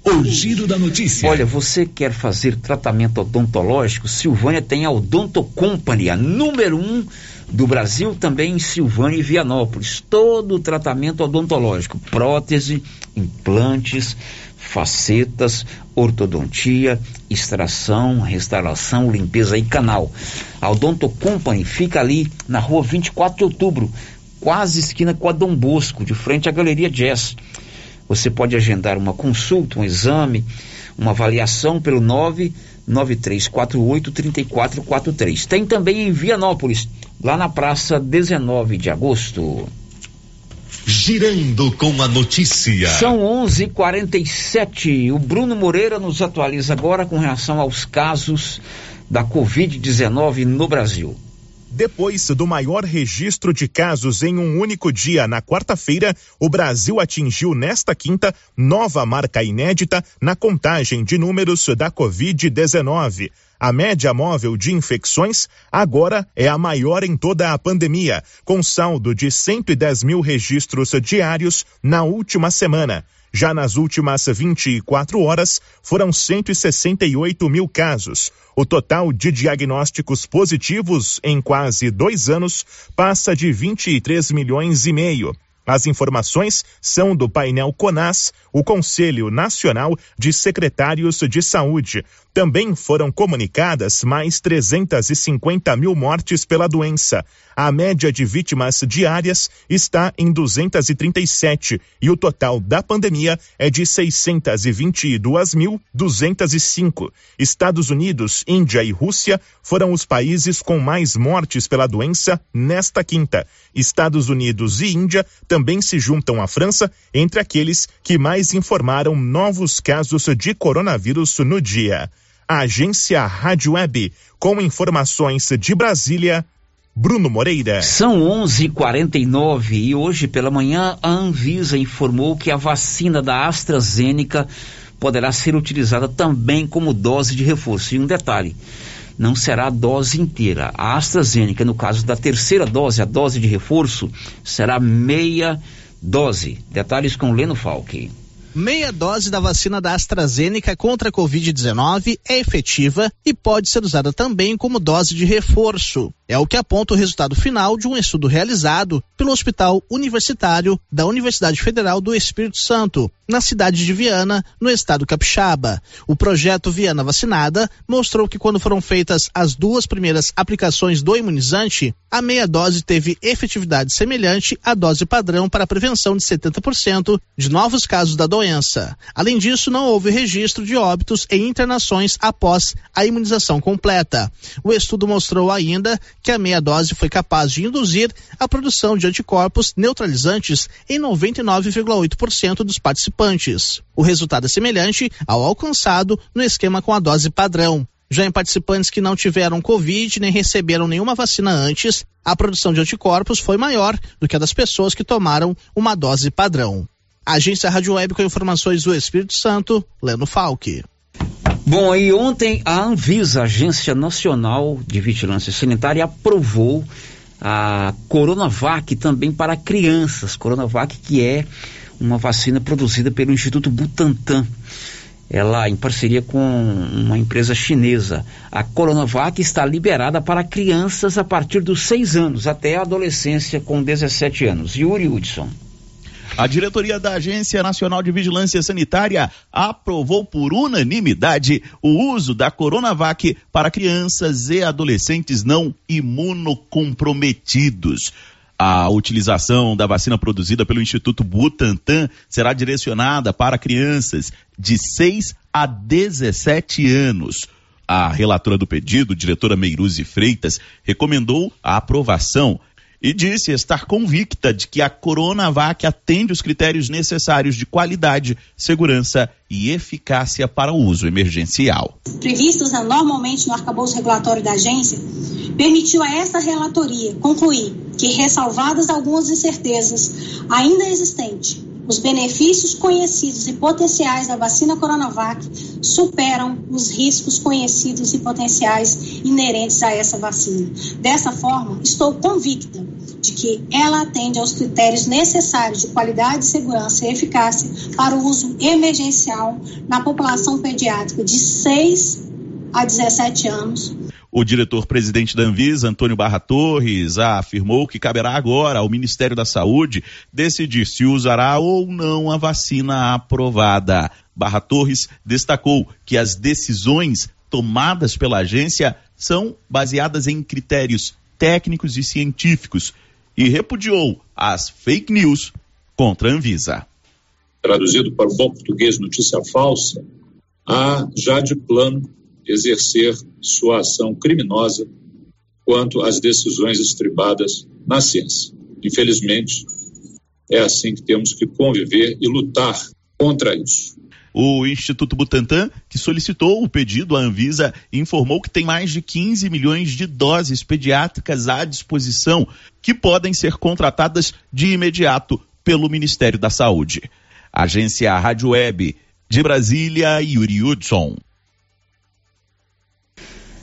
O giro da notícia. Olha, você quer fazer tratamento odontológico? Silvânia tem a Odonto Company, a número um do Brasil, também em Silvânia e Vianópolis. Todo o tratamento odontológico, prótese, implantes, facetas, ortodontia, extração, restauração, limpeza e canal. A Odonto Company fica ali na rua 24 de outubro, quase esquina com a Dom Bosco, de frente à Galeria Jazz. Você pode agendar uma consulta, um exame, uma avaliação pelo 99348-3443. Tem também em Vianópolis, lá na praça 19 de agosto. Girando com a notícia. São 11:47. O Bruno Moreira nos atualiza agora com relação aos casos da Covid-19 no Brasil. Depois do maior registro de casos em um único dia na quarta-feira, o Brasil atingiu nesta quinta nova marca inédita na contagem de números da Covid-19. A média móvel de infecções agora é a maior em toda a pandemia, com saldo de 110 mil registros diários na última semana. Já nas últimas 24 horas, foram 168 mil casos. O total de diagnósticos positivos em quase dois anos passa de 23 milhões e meio. As informações são do painel CONAS, o Conselho Nacional de Secretários de Saúde. Também foram comunicadas mais 350 mil mortes pela doença. A média de vítimas diárias está em 237 e o total da pandemia é de 622.205. Estados Unidos, Índia e Rússia foram os países com mais mortes pela doença nesta quinta. Estados Unidos e Índia também se juntam à França entre aqueles que mais informaram novos casos de coronavírus no dia. A agência Rádio Web, com informações de Brasília, Bruno Moreira. São 11:49 e hoje pela manhã a Anvisa informou que a vacina da AstraZeneca poderá ser utilizada também como dose de reforço. E um detalhe, não será a dose inteira. A AstraZeneca, no caso da terceira dose, a dose de reforço, será meia dose. Detalhes com Leno Falque. Meia dose da vacina da AstraZeneca contra a Covid-19 é efetiva e pode ser usada também como dose de reforço. É o que aponta o resultado final de um estudo realizado pelo Hospital Universitário da Universidade Federal do Espírito Santo, na cidade de Viana, no estado capixaba. O projeto Viana Vacinada mostrou que quando foram feitas as duas primeiras aplicações do imunizante, a meia dose teve efetividade semelhante à dose padrão para a prevenção de 70% de novos casos da doença. Além disso, não houve registro de óbitos e internações após a imunização completa. O estudo mostrou ainda que a meia dose foi capaz de induzir a produção de anticorpos neutralizantes em 99,8% dos participantes. O resultado é semelhante ao alcançado no esquema com a dose padrão. Já em participantes que não tiveram Covid nem receberam nenhuma vacina antes, a produção de anticorpos foi maior do que a das pessoas que tomaram uma dose padrão. Agência Rádio Web com informações do Espírito Santo, Leno Falque. Bom, aí ontem a Anvisa, Agência Nacional de Vigilância Sanitária, aprovou a Coronavac também para crianças. Coronavac que é uma vacina produzida pelo Instituto Butantan. Ela em parceria com uma empresa chinesa. A Coronavac está liberada para crianças a partir dos 6 anos até a adolescência com 17 anos. Yuri Hudson. A diretoria da Agência Nacional de Vigilância Sanitária aprovou por unanimidade o uso da Coronavac para crianças e adolescentes não imunocomprometidos. A utilização da vacina produzida pelo Instituto Butantan será direcionada para crianças de 6 a 17 anos. A relatora do pedido, diretora Meiruzi Freitas, recomendou a aprovação e disse estar convicta de que a Coronavac atende os critérios necessários de qualidade, segurança e eficácia para o uso emergencial. Previstos normalmente no arcabouço regulatório da agência, permitiu a essa relatoria concluir que, ressalvadas algumas incertezas ainda existentes, os benefícios conhecidos e potenciais da vacina Coronavac superam os riscos conhecidos e potenciais inerentes a essa vacina. Dessa forma, estou convicta de que ela atende aos critérios necessários de qualidade, segurança e eficácia para o uso emergencial na população pediátrica de 6 a 17 anos. O diretor-presidente da Anvisa, Antônio Barra Torres, afirmou que caberá agora ao Ministério da Saúde decidir se usará ou não a vacina aprovada. Barra Torres destacou que as decisões tomadas pela agência são baseadas em critérios técnicos e científicos e repudiou as fake news contra a Anvisa. Traduzido para o bom português, notícia falsa, há já de plano exercer sua ação criminosa quanto às decisões estribadas na ciência. Infelizmente, é assim que temos que conviver e lutar contra isso. O Instituto Butantan, que solicitou o pedido à Anvisa, informou que tem mais de 15 milhões de doses pediátricas à disposição que podem ser contratadas de imediato pelo Ministério da Saúde. Agência Rádio Web de Brasília, Yuri Hudson.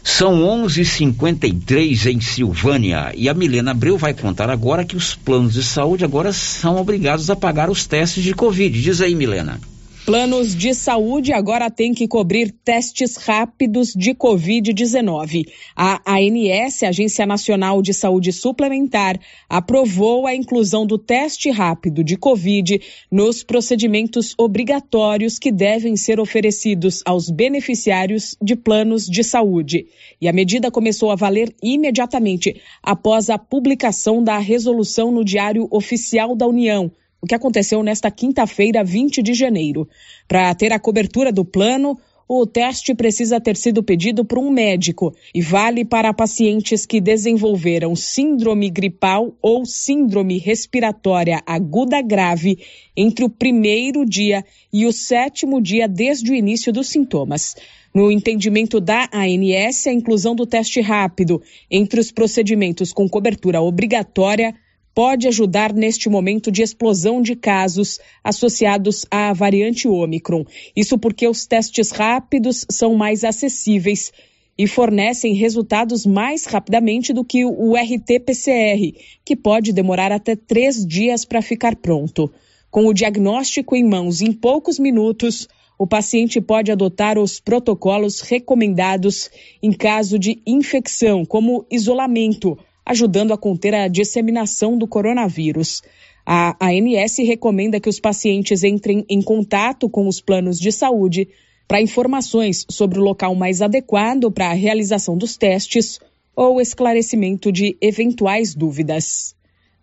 São 11:53 em Silvânia e a Milena Abreu vai contar agora que os planos de saúde agora são obrigados a pagar os testes de Covid. Diz aí, Milena. Planos de saúde agora têm que cobrir testes rápidos de Covid-19. A ANS, Agência Nacional de Saúde Suplementar, aprovou a inclusão do teste rápido de Covid nos procedimentos obrigatórios que devem ser oferecidos aos beneficiários de planos de saúde. E a medida começou a valer imediatamente após a publicação da resolução no Diário Oficial da União o que aconteceu nesta quinta-feira, 20 de janeiro. Para ter a cobertura do plano, o teste precisa ter sido pedido por um médico e vale para pacientes que desenvolveram síndrome gripal ou síndrome respiratória aguda grave entre o primeiro dia e o sétimo dia desde o início dos sintomas. No entendimento da ANS, a inclusão do teste rápido entre os procedimentos com cobertura obrigatória pode ajudar neste momento de explosão de casos associados à variante Ômicron. Isso porque os testes rápidos são mais acessíveis e fornecem resultados mais rapidamente do que o RT-PCR, que pode demorar até três dias para ficar pronto. Com o diagnóstico em mãos em poucos minutos, o paciente pode adotar os protocolos recomendados em caso de infecção, como isolamento ajudando a conter a disseminação do coronavírus. A ANS recomenda que os pacientes entrem em contato com os planos de saúde para informações sobre o local mais adequado para a realização dos testes ou esclarecimento de eventuais dúvidas.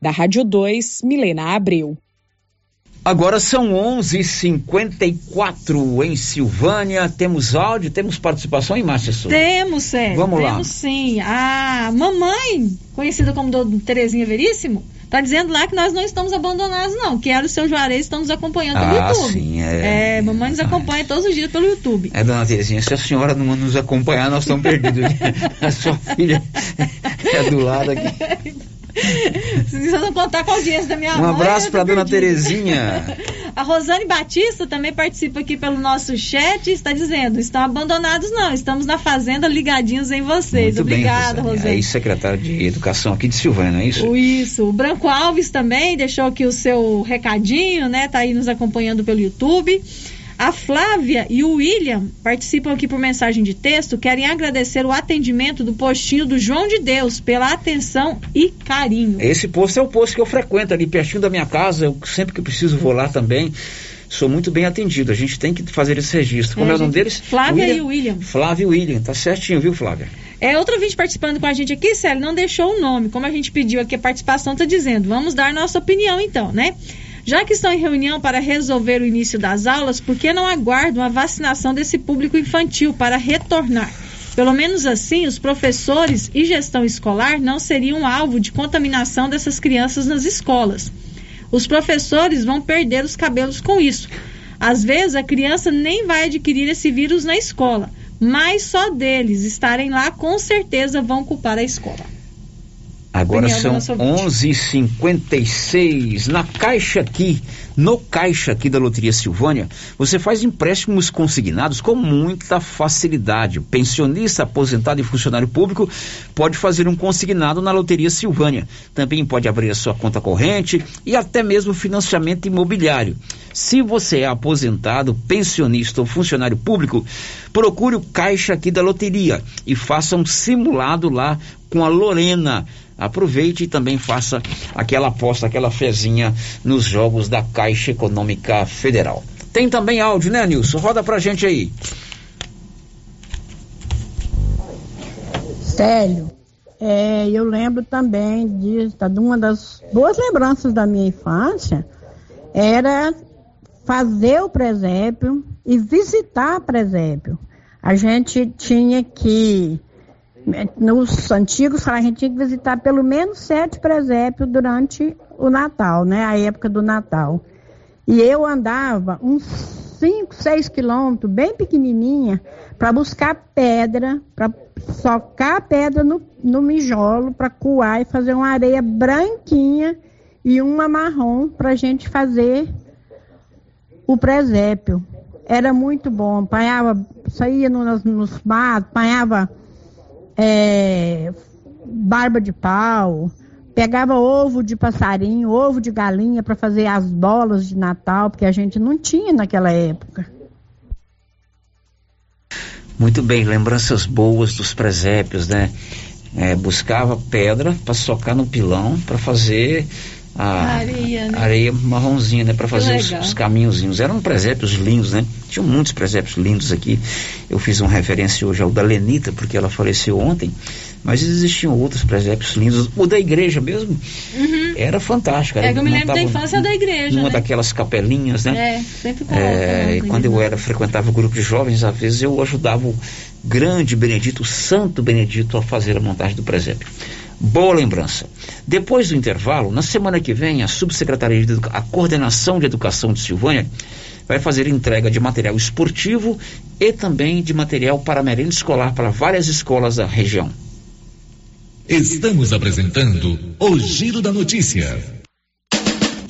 Da Rádio 2, Milena Abreu. Agora são 11:54 em Silvânia. Temos áudio, temos participação em Márcia Souza. Temos, Sérgio. Vamos temos lá. Temos sim. A mamãe, conhecida como do Terezinha Veríssimo, tá dizendo lá que nós não estamos abandonados, não. Que ela e o seu Juarez estão nos acompanhando pelo Ah, YouTube. sim, é. É, mamãe nos acompanha todos os dias pelo YouTube. É, dona Terezinha, se a senhora não nos acompanhar, nós estamos perdidos. a sua filha é do lado aqui. Vocês vão contar com a audiência da minha Um mãe. abraço eu tô para dona. Terezinha. A Rosane Batista também participa aqui pelo nosso chat e está dizendo: estão abandonados, não, estamos na fazenda ligadinhos em vocês. Muito bem, Obrigada, Rosane. Rosane. É ex-secretário de Educação aqui de Silvânia, não é isso? O Isso. O Branco Alves também deixou aqui o seu recadinho, né? Tá aí nos acompanhando pelo YouTube. A Flávia e o William participam aqui por mensagem de texto, querem agradecer o atendimento do postinho do João de Deus pela atenção e carinho. Esse posto é o posto que eu frequento ali pertinho da minha casa. Eu sempre que preciso vou lá também. Sou muito bem atendido. A gente tem que fazer esse registro. Como é, É, o nome deles? Flávia e o William. Flávia e William. Tá certinho, viu, Flávia? É, outro vídeo participando com a gente aqui, Célio, não deixou o nome. Como a gente pediu aqui a participação, tá dizendo. Vamos dar nossa opinião então, né? Já que estão em reunião para resolver o início das aulas, por que não aguardam a vacinação desse público infantil para retornar? Pelo menos assim, os professores e gestão escolar não seriam alvo de contaminação dessas crianças nas escolas. Os professores vão perder os cabelos com isso. Às vezes, a criança nem vai adquirir esse vírus na escola, mas só deles estarem lá, com certeza vão culpar a escola. Agora Opinião são nosso ouvinte. 11:56 Na caixa aqui, no caixa aqui da Loteria Silvânia, você faz empréstimos consignados com muita facilidade. O pensionista, aposentado e funcionário público pode fazer um consignado na Loteria Silvânia. Também pode abrir a sua conta corrente e até mesmo financiamento imobiliário. Se você é aposentado, pensionista ou funcionário público, procure o caixa aqui da loteria e faça um simulado lá com a Lorena. Aproveite e também faça aquela aposta, aquela fezinha nos jogos da Caixa Econômica Federal. Tem também áudio, né, Nilson? Roda pra gente aí. Célio, é, eu lembro também de, tá, de uma das boas lembranças da minha infância era fazer o presépio e visitar o presépio. A gente tinha que, nos antigos, a gente tinha que visitar pelo menos sete presépios durante o Natal, né? A época do Natal. E eu andava uns 5, 6 quilômetros, bem pequenininha, para buscar pedra, para socar pedra no, no mijolo, para coar e fazer uma areia branquinha e uma marrom para a gente fazer o presépio. Era muito bom, apanhava, saía nos, nos matos, apanhava é, barba de pau, pegava ovo de passarinho, ovo de galinha para fazer as bolas de Natal, porque a gente não tinha naquela época. Muito bem, lembranças boas dos presépios, né? É, buscava pedra para socar no pilão para fazer a areia, né? areia marronzinha, né? Para fazer os, os, caminhozinhos. Eram presépios lindos, né? Tinham muitos presépios lindos aqui. Eu fiz uma referência hoje ao da Lenita, porque ela faleceu ontem. Mas existiam outros presépios lindos. O da igreja mesmo uhum. era fantástico. Era, é que eu me lembro da infância da igreja. Uma né? daquelas capelinhas, né? É, sempre é, E quando eu era, frequentava o grupo de jovens, às vezes eu ajudava o grande Benedito, o santo Benedito, a fazer a montagem do presépio. Boa lembrança. Depois do intervalo, na semana que vem, a Subsecretaria de Educa a Coordenação de Educação de Silvânia vai fazer entrega de material esportivo e também de material para merenda escolar para várias escolas da região. Estamos apresentando o Giro da Notícia.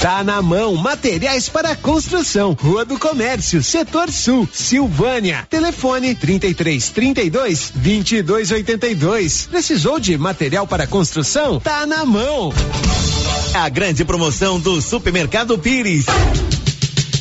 Tá na mão, materiais para construção, Rua do Comércio, Setor Sul, Silvânia. Telefone 33 32 22 82. Precisou de material para construção? Tá na mão. A grande promoção do Supermercado Pires.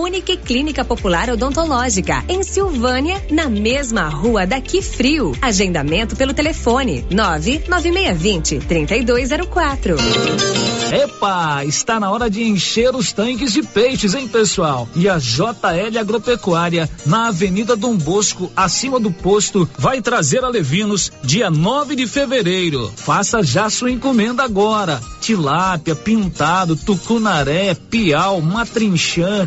Unique Clínica Popular Odontológica, em Silvânia, na mesma rua daqui frio. Agendamento pelo telefone 99620 3204. Epa, está na hora de encher os tanques de peixes, hein, pessoal? E a JL Agropecuária, na Avenida Dom Bosco, acima do posto, vai trazer a Levinos dia 9 de fevereiro. Faça já sua encomenda agora. Tilápia, pintado, tucunaré, piau, matrinchã,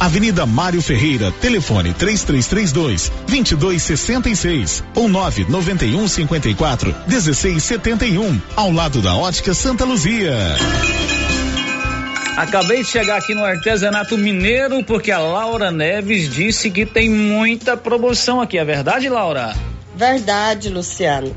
Avenida Mário Ferreira, telefone 3332 2266 ou 991 54 1671, ao lado da Ótica Santa Luzia. Acabei de chegar aqui no artesanato mineiro porque a Laura Neves disse que tem muita promoção aqui. É verdade, Laura? Verdade, Luciano.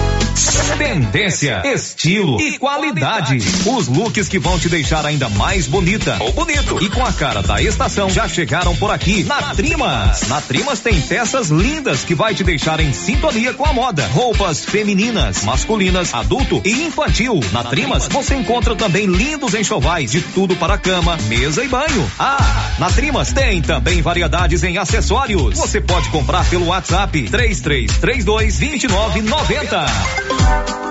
Tendência, estilo e qualidade. Os looks que vão te deixar ainda mais bonita ou bonito e com a cara da estação já chegaram por aqui na Trimas. Na Trimas tem peças lindas que vai te deixar em sintonia com a moda. Roupas femininas, masculinas, adulto e infantil. Na Trimas você encontra também lindos enxovais de tudo para cama, mesa e banho. Ah, na Trimas tem também variedades em acessórios. Você pode comprar pelo WhatsApp 3332 2990. Thank you.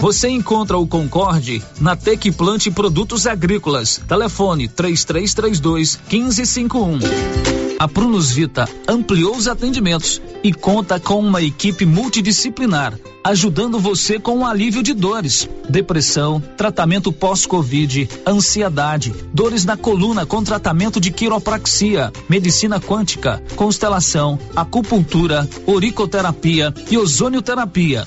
Você encontra o Concorde na Tec Plante Produtos Agrícolas. Telefone 3332 1551. A Prunus Vita ampliou os atendimentos e conta com uma equipe multidisciplinar, ajudando você com o alívio de dores, depressão, tratamento pós-Covid, ansiedade, dores na coluna com tratamento de quiropraxia, medicina quântica, constelação, acupuntura, oricoterapia e ozonioterapia.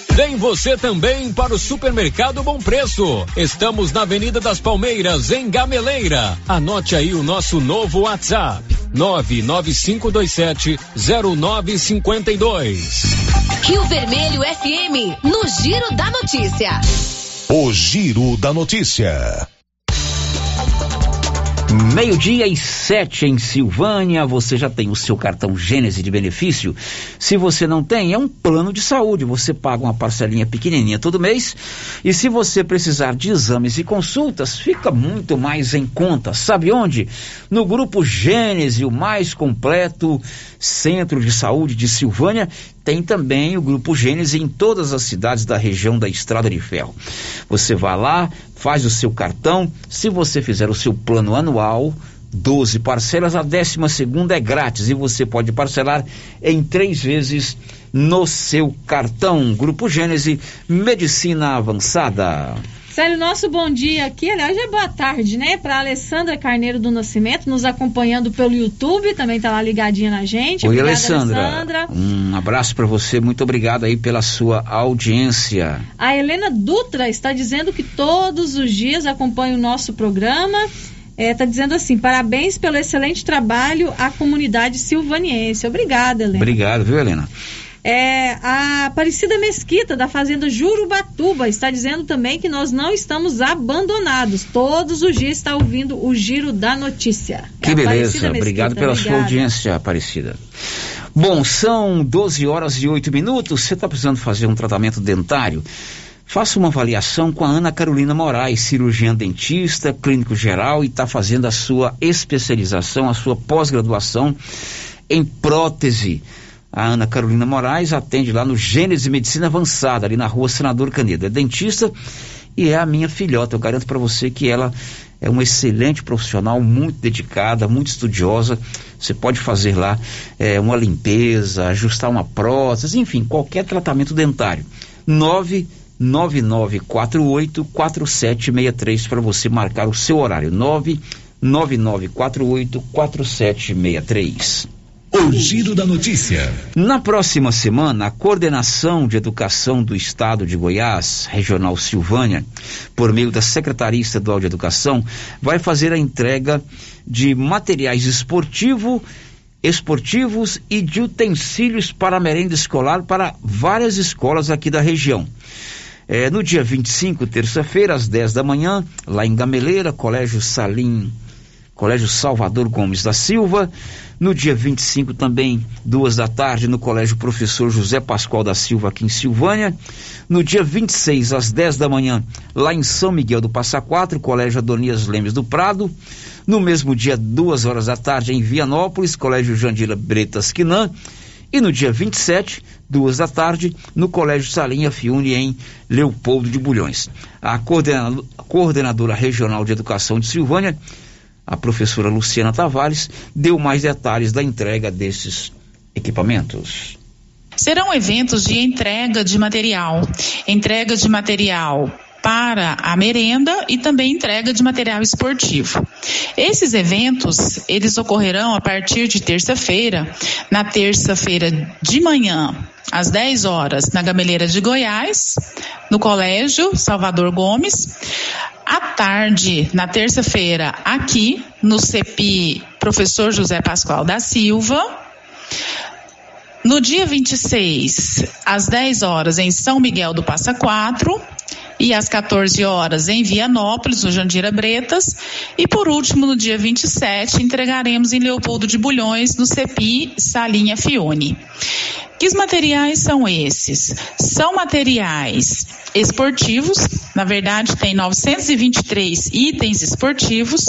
Vem você também para o Supermercado Bom Preço. Estamos na Avenida das Palmeiras, em Gameleira. Anote aí o nosso novo WhatsApp: 99527 0952. Rio Vermelho FM, no Giro da Notícia. O Giro da Notícia. Meio-dia e sete em Silvânia. Você já tem o seu cartão Gênese de benefício? Se você não tem, é um plano de saúde. Você paga uma parcelinha pequenininha todo mês. E se você precisar de exames e consultas, fica muito mais em conta. Sabe onde? No Grupo Gênese, o mais completo centro de saúde de Silvânia. Tem também o Grupo Gênese em todas as cidades da região da Estrada de Ferro. Você vai lá, faz o seu cartão. Se você fizer o seu plano anual, 12 parcelas, a décima segunda é grátis e você pode parcelar em três vezes no seu cartão. Grupo Gênese, Medicina Avançada. Sério, nosso bom dia aqui, aliás, é boa tarde, né? Para Alessandra Carneiro do Nascimento, nos acompanhando pelo YouTube, também tá lá ligadinha na gente. Oi, Obrigada, Alessandra. Alessandra. Um abraço para você, muito obrigado aí pela sua audiência. A Helena Dutra está dizendo que todos os dias acompanha o nosso programa. Está dizendo assim: parabéns pelo excelente trabalho à comunidade silvaniense. Obrigada, Helena. Obrigado, viu, Helena? É, a Aparecida Mesquita, da Fazenda Jurubatuba, está dizendo também que nós não estamos abandonados. Todos os dias está ouvindo o Giro da Notícia. Que É beleza, obrigado pela sua audiência, Aparecida. Bom, são 12 horas e 8 minutos. Você está precisando fazer um tratamento dentário? Faça uma avaliação com a Ana Carolina Moraes, cirurgiã dentista, clínico geral e está fazendo a sua especialização, a sua pós-graduação em prótese. A Ana Carolina Moraes atende lá no Gênesis Medicina Avançada, ali na rua Senador Canedo. É dentista e é a minha filhota. Eu garanto para você que ela é uma excelente profissional, muito dedicada, muito estudiosa. Você pode fazer lá é, uma limpeza, ajustar uma prótese, enfim, qualquer tratamento dentário. 999484763 para você marcar o seu horário. 999484763. O Giro da Notícia. Na próxima semana, a Coordenação de Educação do Estado de Goiás, Regional Silvânia, por meio da Secretaria Estadual de Educação, vai fazer a entrega de materiais esportivo, esportivos e de utensílios para merenda escolar para várias escolas aqui da região. É, no dia 25, terça-feira, às 10 da manhã, lá em Gameleira, Colégio Salim, Colégio Salvador Gomes da Silva. No dia 25 também, duas da tarde, no Colégio Professor José Pascoal da Silva, aqui em Silvânia. No dia 26, às 10 da manhã, lá em São Miguel do Passa Quatro, Colégio Adonias Lemes do Prado. No mesmo dia, duas horas da tarde, em Vianópolis, Colégio Jandira Bretas Quinan. E no dia 27, duas da tarde, no Colégio Salinha Fiune, em Leopoldo de Bulhões. A coordenadora, a coordenadora regional de educação de Silvânia, a professora Luciana Tavares, deu mais detalhes da entrega desses equipamentos. Serão eventos de entrega de material, entrega de material para a merenda e também entrega de material esportivo. Esses eventos, eles ocorrerão a partir de terça-feira, na terça-feira de manhã, às 10 horas, na Gameleira de Goiás, no Colégio Salvador Gomes. À tarde, na terça-feira, aqui no CEPI Professor José Pascoal da Silva. No dia 26, às 10 horas, em São Miguel do Passa Quatro. E às 14 horas em Vianópolis, no Jandira Bretas. E por último, no dia 27, entregaremos em Leopoldo de Bulhões, no CEPI Salinha Fione. Que materiais são esses? São materiais esportivos, na verdade tem 923 itens esportivos,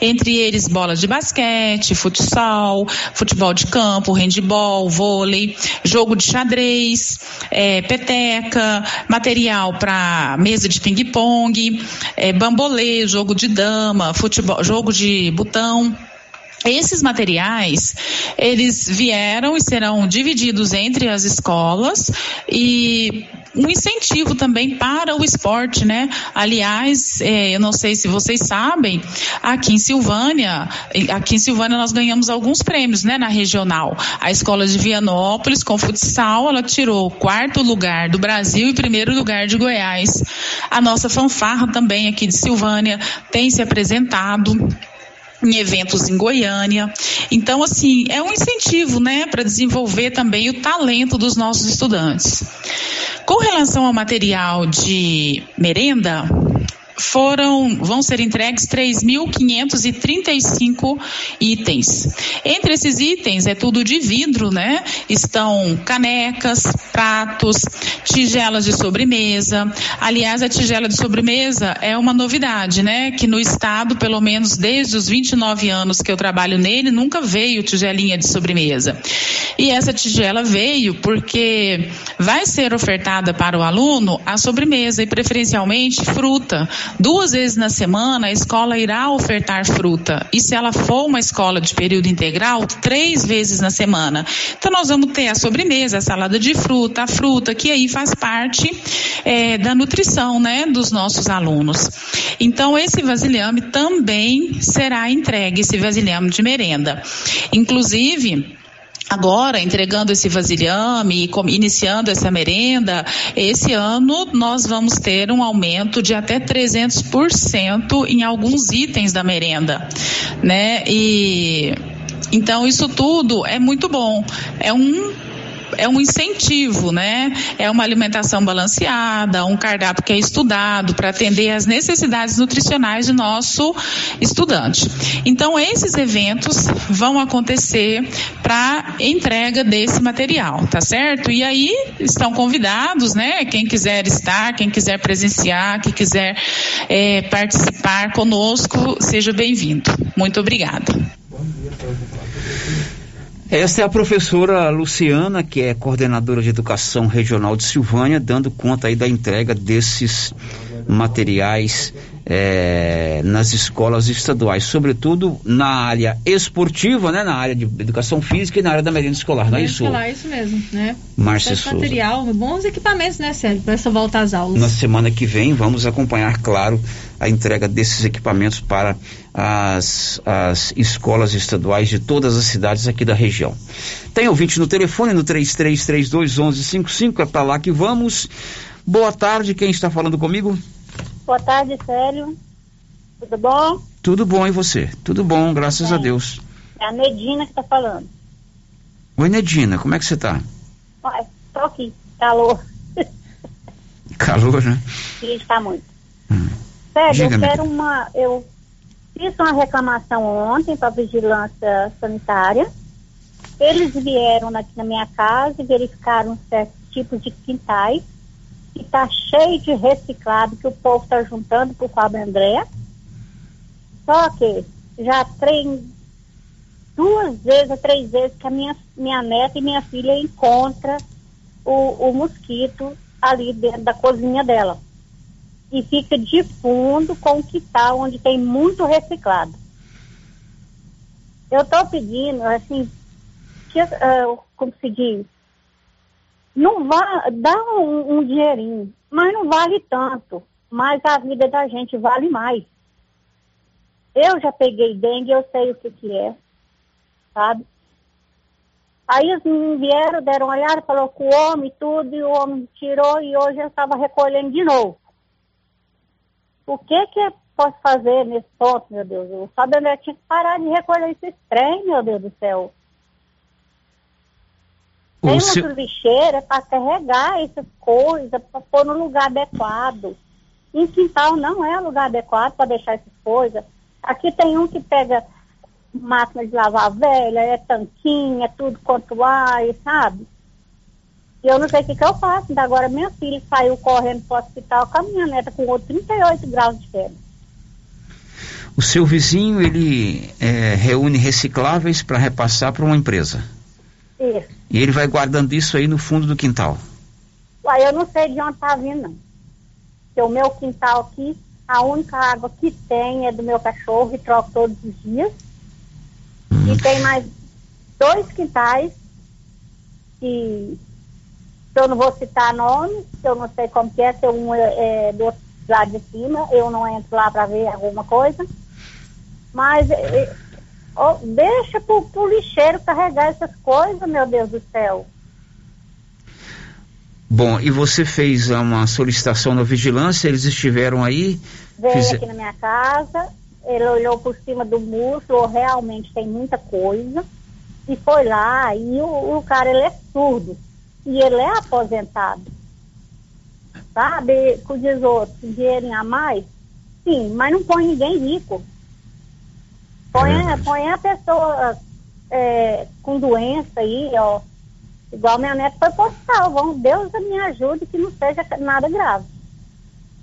entre eles bolas de basquete, futsal, futebol de campo, handebol, vôlei, jogo de xadrez, é, peteca, material para mesa de ping-pong, é, bambolê, jogo de dama, futebol, jogo de botão. Esses materiais, eles vieram e serão divididos entre as escolas e um incentivo também para o esporte, né? Aliás, eh, eu não sei se vocês sabem, aqui em Silvânia, aqui em Silvânia nós ganhamos alguns prêmios, né? Na regional. A escola de Vianópolis, com futsal, ela tirou quarto lugar do Brasil e primeiro lugar de Goiás. A nossa fanfarra também aqui de Silvânia tem se apresentado em eventos em Goiânia. Então, assim, é um incentivo, né, para desenvolver também o talento dos nossos estudantes. Com relação ao material de merenda, foram vão ser entregues 3.535 itens. Entre esses itens é tudo de vidro, né? Estão canecas, pratos, tigelas de sobremesa. Aliás, a tigela de sobremesa é uma novidade, né? Que no estado, pelo menos desde os 29 anos que eu trabalho nele, nunca veio tigelinha de sobremesa. E essa tigela veio porque vai ser ofertada para o aluno a sobremesa e preferencialmente fruta. Duas vezes na semana a escola irá ofertar fruta. E se ela for uma escola de período integral, três vezes na semana. Então nós vamos ter a sobremesa, a salada de fruta, a fruta, que aí faz parte é, da nutrição, né, dos nossos alunos. Então esse vasilhame também será entregue, esse vasilhame de merenda. Inclusive, Agora, entregando esse vasilhame e iniciando essa merenda, esse ano nós vamos ter um aumento de até 300% em alguns itens da merenda, né? E então isso tudo é muito bom. É um é um incentivo, né? É uma alimentação balanceada, um cardápio que é estudado para atender às necessidades nutricionais do nosso estudante. Então, esses eventos vão acontecer para entrega desse material, tá certo? E aí estão convidados, né? Quem quiser estar, quem quiser presenciar, quem quiser é, participar conosco, seja bem-vindo. Muito obrigada. Esta é a professora Luciana, que é coordenadora de educação regional de Silvânia, dando conta aí da entrega desses materiais é, nas escolas estaduais, sobretudo na área esportiva, né, na área de educação física e na área da merenda escolar, não é isso? Escolar, isso mesmo, né? Márcia Souza. material, bons equipamentos, né, Sérgio, para essa volta às aulas. Na semana que vem vamos acompanhar, claro, a entrega desses equipamentos para as, as escolas estaduais de todas as cidades aqui da região. Tem ouvinte no telefone no 3332 1155, é para lá que vamos. Boa tarde, quem está falando comigo? Boa tarde, Célio. Tudo bom? Tudo bom e você? Tudo bom, graças Bem, a Deus. É a Nedina que está falando. Oi, Nedina, como é que você está? Tô aqui, calor. Calor, né? E está muito. Hum. Célio, eu quero uma. Eu fiz uma reclamação ontem para a vigilância sanitária. Eles vieram aqui na minha casa e verificaram certos tipos de quintais que está cheio de reciclado que o povo está juntando para o Fábio André. Só que já tem duas vezes, três vezes que a minha, minha neta e minha filha encontram o, o mosquito ali dentro da cozinha dela. E fica de fundo com o quintal onde tem muito reciclado. Eu estou pedindo, assim, que, uh, como se diz, não vá, dá um, um dinheirinho, mas não vale tanto. Mas a vida da gente vale mais. Eu já peguei dengue, eu sei o que, que é, sabe? Aí os meninos vieram, deram uma olhada, falou com o homem tudo, e o homem tirou e hoje eu estava recolhendo de novo. O que que eu posso fazer nesse ponto, meu Deus? O Fábio André tinha que parar de recolher esses trem, meu Deus do céu. Tem uma lixeira para carregar essas coisas, para pôr no lugar adequado. Em quintal não é lugar adequado para deixar essas coisas. Aqui tem um que pega máquina de lavar velha, é tanquinho, é tudo quanto ar, sabe? E eu não sei o que, que eu faço. Ainda agora minha filha saiu correndo para o hospital com a minha neta com outro 38 graus de febre. O seu vizinho, ele é, reúne recicláveis para repassar para uma empresa? Isso. E ele vai guardando isso aí no fundo do quintal? Uai, eu não sei de onde tá vindo, não. Porque o meu quintal aqui, a única água que tem é do meu cachorro e troco todos os dias. Hum. E tem mais dois quintais que eu não vou citar nomes, eu não sei como que é, se um é, é do outro lado de cima, eu não entro lá para ver alguma coisa. Mas é, Oh, deixa pro, pro lixeiro carregar essas coisas, meu Deus do céu. Bom, e você fez uma solicitação na vigilância, eles estiveram aí? Veio fiz... aqui na minha casa, ele olhou por cima do muro, falou, realmente tem muita coisa, e foi lá, e o, o cara, ele é surdo, e ele é aposentado. Sabe, com outros, dinheiro a mais? Sim, mas não põe ninguém rico. Põe, é põe a pessoa é, com doença aí, ó. Igual minha neta foi postal. Deus me ajude que não seja nada grave.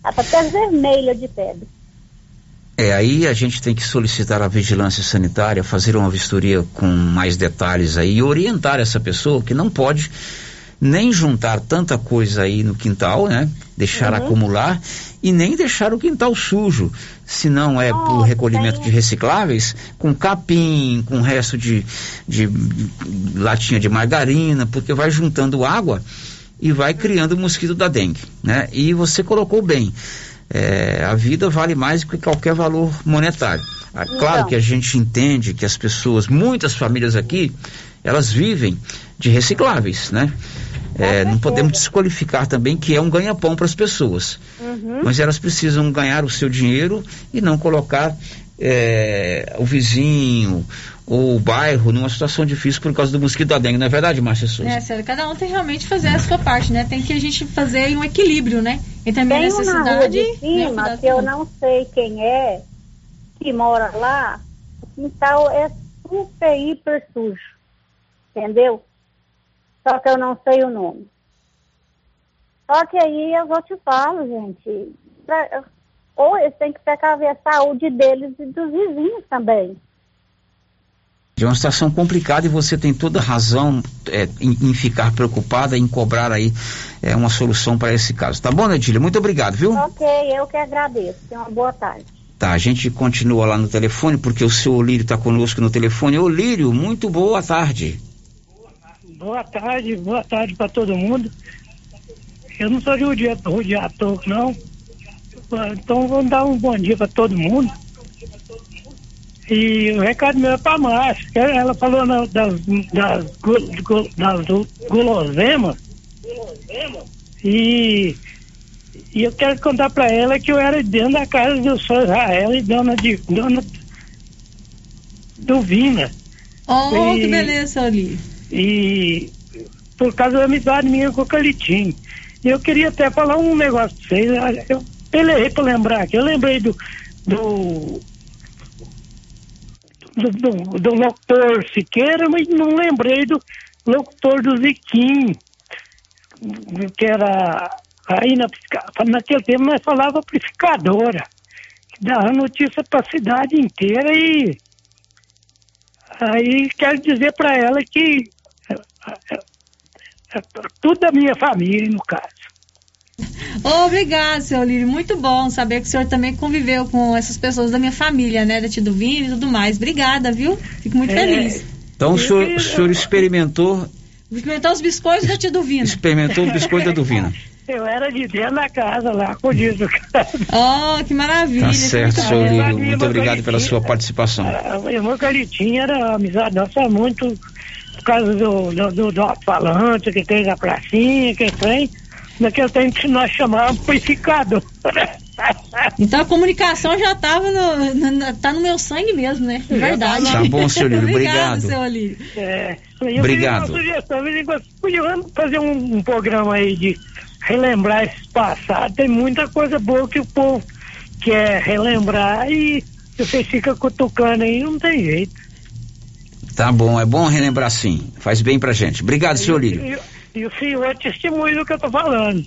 Ela tá até vermelha de febre. É, aí a gente tem que solicitar a vigilância sanitária, fazer uma vistoria com mais detalhes aí e orientar essa pessoa que não pode nem juntar tanta coisa aí no quintal, né? Deixar Uhum. acumular e nem deixar o quintal sujo. Se não é por recolhimento de recicláveis, com capim, com resto de, de latinha de margarina, porque vai juntando água e vai criando o mosquito da dengue, né? E você colocou bem, é, a vida vale mais do que qualquer valor monetário. Ah, Claro Então. que a gente entende que as pessoas, muitas famílias aqui, elas vivem de recicláveis, né? É, não podemos desqualificar também que é um ganha-pão para as pessoas. Uhum. Mas elas precisam ganhar o seu dinheiro e não colocar é, o vizinho ou o bairro numa situação difícil por causa do mosquito da dengue, não é verdade, Márcia Souza? É, sério, cada um tem realmente fazer a sua parte, né? Tem que a gente fazer um equilíbrio, né? Entre a minha Tem um na rua necessidade de a cima, cuidado que eu não sei quem é, que mora lá, o quintal é super, hiper sujo. Entendeu? Só que eu não sei o nome. Só que aí eu vou te falo, gente. pra- ou eles têm que precaver a saúde deles e dos vizinhos também. É uma situação complicada e você tem toda razão é, em, em ficar preocupada, em cobrar aí é, uma solução para esse caso. Tá bom, Nedília? Muito obrigado, viu? Ok, eu que agradeço. Tenha uma boa tarde. Tá, a gente continua lá no telefone, porque o seu Olírio está conosco no telefone. Olírio, muito boa tarde. Boa tarde, boa tarde para todo mundo. Eu não sou rodeado, rodeado todo, não. Então vamos dar um bom dia para todo mundo. E o recado meu é para a Márcia. Ela falou na- das, das, gu- das guloseimas. E, e eu quero contar para ela que eu era dentro da casa do Sr. Israel e dona de dona do Vina. Oh, E- que beleza, Oli. E por causa da amizade minha com o Calitinho. E eu queria até falar um negócio pra vocês. Eu pelei pra lembrar aqui. Eu lembrei do. do. do, do, do locutor Siqueira, mas não lembrei do locutor do Ziquim, que era. Aí na, naquele tempo nós falava amplificadora, que dava notícia pra cidade inteira e Aí quero dizer para ela que tudo da minha família, no caso. Obrigado, seu Lírio. Muito bom saber que o senhor também conviveu com essas pessoas da minha família, né? Da tia do Vini e tudo mais. Obrigada, viu? Fico muito É. feliz. Então o senhor, o senhor experimentou, Experimentar os biscoitos da tia do Vina. experimentou o biscoito da Duvina. Eu era de dentro da casa lá, com o do casa. Oh, que maravilha. Tá isso é certo, senhor. Lírio. Muito obrigado pela sua participação. O irmão Calitinho era a amizade nossa muito por causa do, do, do, do alto-falante que tem na pracinha, que tem. Naquele tempo que nós chamávamos amplificador. Então a comunicação já estava no, no- no- tá no meu sangue mesmo, né? De verdade. Tá bom, seu Lírio. Obrigado, Obrigado. seu Lírio. É, eu Obrigado. queria uma sugestão, podia fazer um, um programa aí de relembrar esse passado. Tem muita coisa boa que o povo quer relembrar e você fica cutucando aí, não tem jeito. Tá bom, é bom relembrar sim. Faz bem pra gente. Obrigado, senhor Lírio. E, e o senhor é testemunho do que eu tô falando.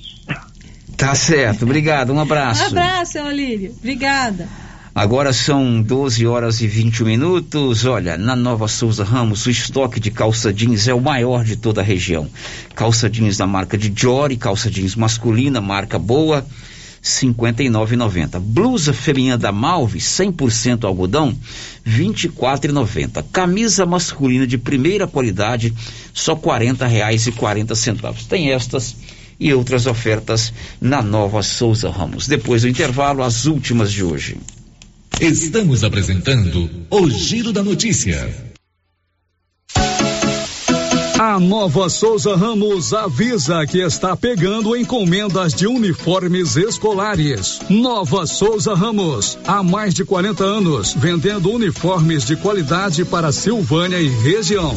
Tá certo, obrigado. Um Um abraço. abraço, seu Lírio. Obrigada. Agora são 12 horas e 21 minutos. Olha, na Nova Souza Ramos, o estoque de calça jeans é o maior de toda a região. Calça jeans da marca de Jory, calça jeans masculina, marca boa, 59,90. Blusa feminina da Malve, 100% algodão, R$ 24,90. Camisa masculina de primeira qualidade, só R$ 40,40. Tem estas e outras ofertas na Nova Souza Ramos. Depois do intervalo, as últimas de hoje. Estamos apresentando o Giro da Notícia. A Nova Souza Ramos avisa que está pegando encomendas de uniformes escolares. Nova Souza Ramos, há mais de 40 anos, vendendo uniformes de qualidade para Silvânia e região.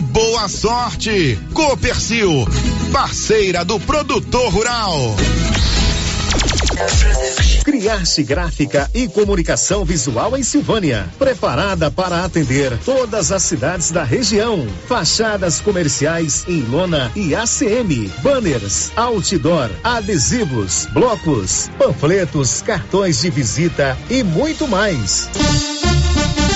boa sorte. Copercil, parceira do produtor rural. Criarte Gráfica e Comunicação Visual em Silvânia. Preparada para atender todas as cidades da região. Fachadas comerciais em lona e ACM. Banners, outdoor, adesivos, blocos, panfletos, cartões de visita e muito mais.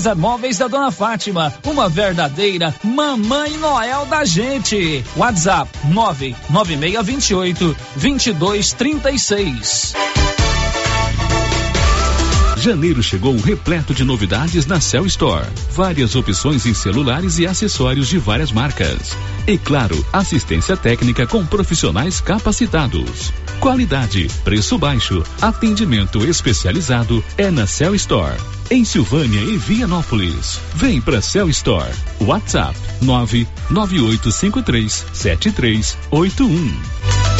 César Móveis da Dona Fátima, uma verdadeira mamãe Noel da gente. WhatsApp 99628 2236. Janeiro chegou repleto de novidades na Cell Store. Várias opções em celulares e acessórios de várias marcas. E claro, assistência técnica com profissionais capacitados. Qualidade, preço baixo, atendimento especializado é na Cell Store. Em Silvânia e Vianópolis. Vem pra Cell Store. WhatsApp 99853 7381.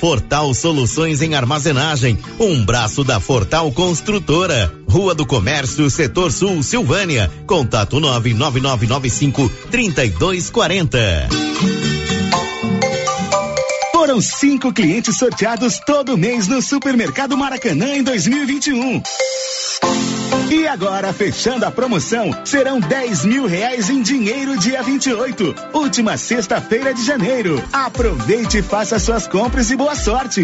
Fortal Soluções em Armazenagem, um braço da Fortal Construtora. Rua do Comércio, Setor Sul, Silvânia. Contato 99995 3240. Foram cinco clientes sorteados todo mês no Supermercado Maracanã em 2021. E agora, fechando a promoção, serão 10 mil reais em dinheiro dia 28, última sexta-feira de janeiro. Aproveite e faça suas compras e boa sorte.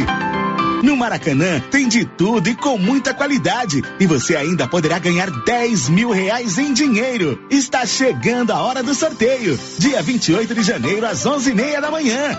No Maracanã tem de tudo e com muita qualidade. E você ainda poderá ganhar 10 mil reais em dinheiro. Está chegando a hora do sorteio. Dia 28 de janeiro, às 11 e meia da manhã.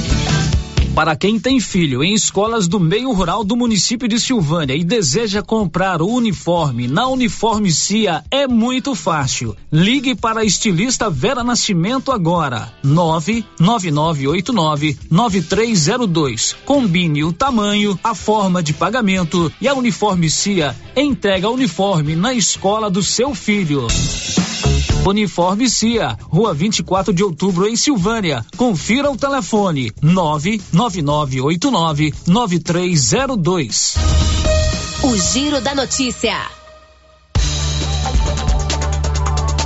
Para quem tem filho em escolas do meio rural do município de Silvânia e deseja comprar o uniforme na Uniforme Cia, é muito fácil. Ligue para a estilista Vera Nascimento agora. 99989 9302. Combine o tamanho, a forma de pagamento e a Uniforme Cia entrega o uniforme na escola do seu filho. Uniforme Cia, Rua 24 de Outubro, em Silvânia. Confira o telefone 99989 9302. O Giro da Notícia.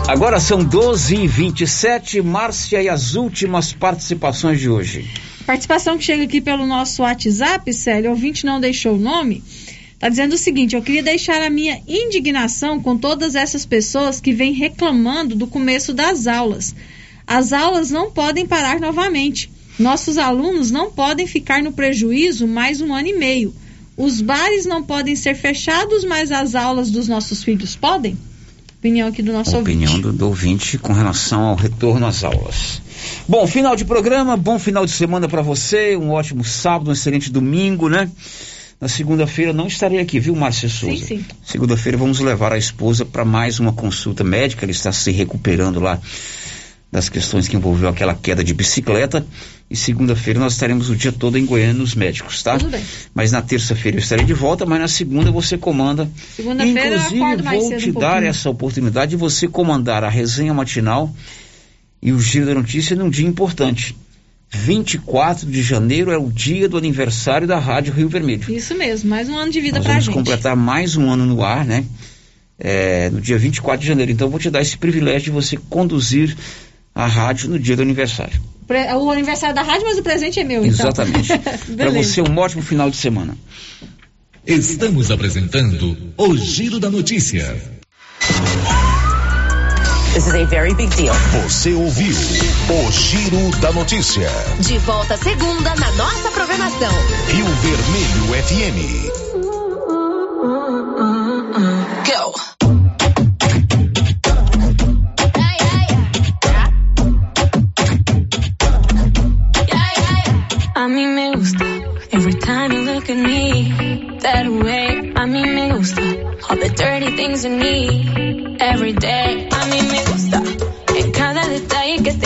Agora são 12 e 27 Márcia, e as últimas participações de hoje. Participação que chega aqui pelo nosso WhatsApp, Célio, o ouvinte não deixou o nome. Está dizendo o seguinte: eu queria deixar a minha indignação com todas essas pessoas que vêm reclamando do começo das aulas. As aulas não podem parar novamente. Nossos alunos não podem ficar no prejuízo mais um ano e meio. Os bares não podem ser fechados, mas as aulas dos nossos filhos podem? Opinião aqui do nosso Opinião ouvinte. do, do ouvinte com relação ao retorno às aulas. Bom, final de programa, bom final de semana para você, um ótimo sábado, um excelente domingo, né? Na segunda-feira não estarei aqui, viu, Márcia Souza? Sim, sim. Segunda-feira vamos levar a esposa para mais uma consulta médica. Ele está se recuperando lá das questões que envolveu aquela queda de bicicleta. E segunda-feira nós estaremos o dia todo em Goiânia nos médicos, tá? Tudo bem. Mas na terça-feira eu estarei de volta, mas na segunda você comanda. Segunda-feira eu Inclusive, mais vou te um dar pouquinho. essa oportunidade de você comandar a resenha matinal e o giro da notícia num dia importante. 24 de janeiro é o dia do aniversário da Rádio Rio Vermelho. Isso mesmo, mais um ano de vida Nós pra vamos gente. completar mais um ano no ar, né? É, no dia 24 de janeiro. Então eu vou te dar esse privilégio de você conduzir a rádio no dia do aniversário. O aniversário da rádio, mas o presente é meu, então. Exatamente. Para você, um ótimo final de semana. Estamos apresentando o Giro da Notícia. This is a very big deal. Você ouviu o Giro da Notícia. De volta segunda na nossa programação. Rio Vermelho FM. Go. A mí me gusta every time you look at me that way. A mí me gusta all the dirty things in me every day. A mí me gusta en cada detalle que te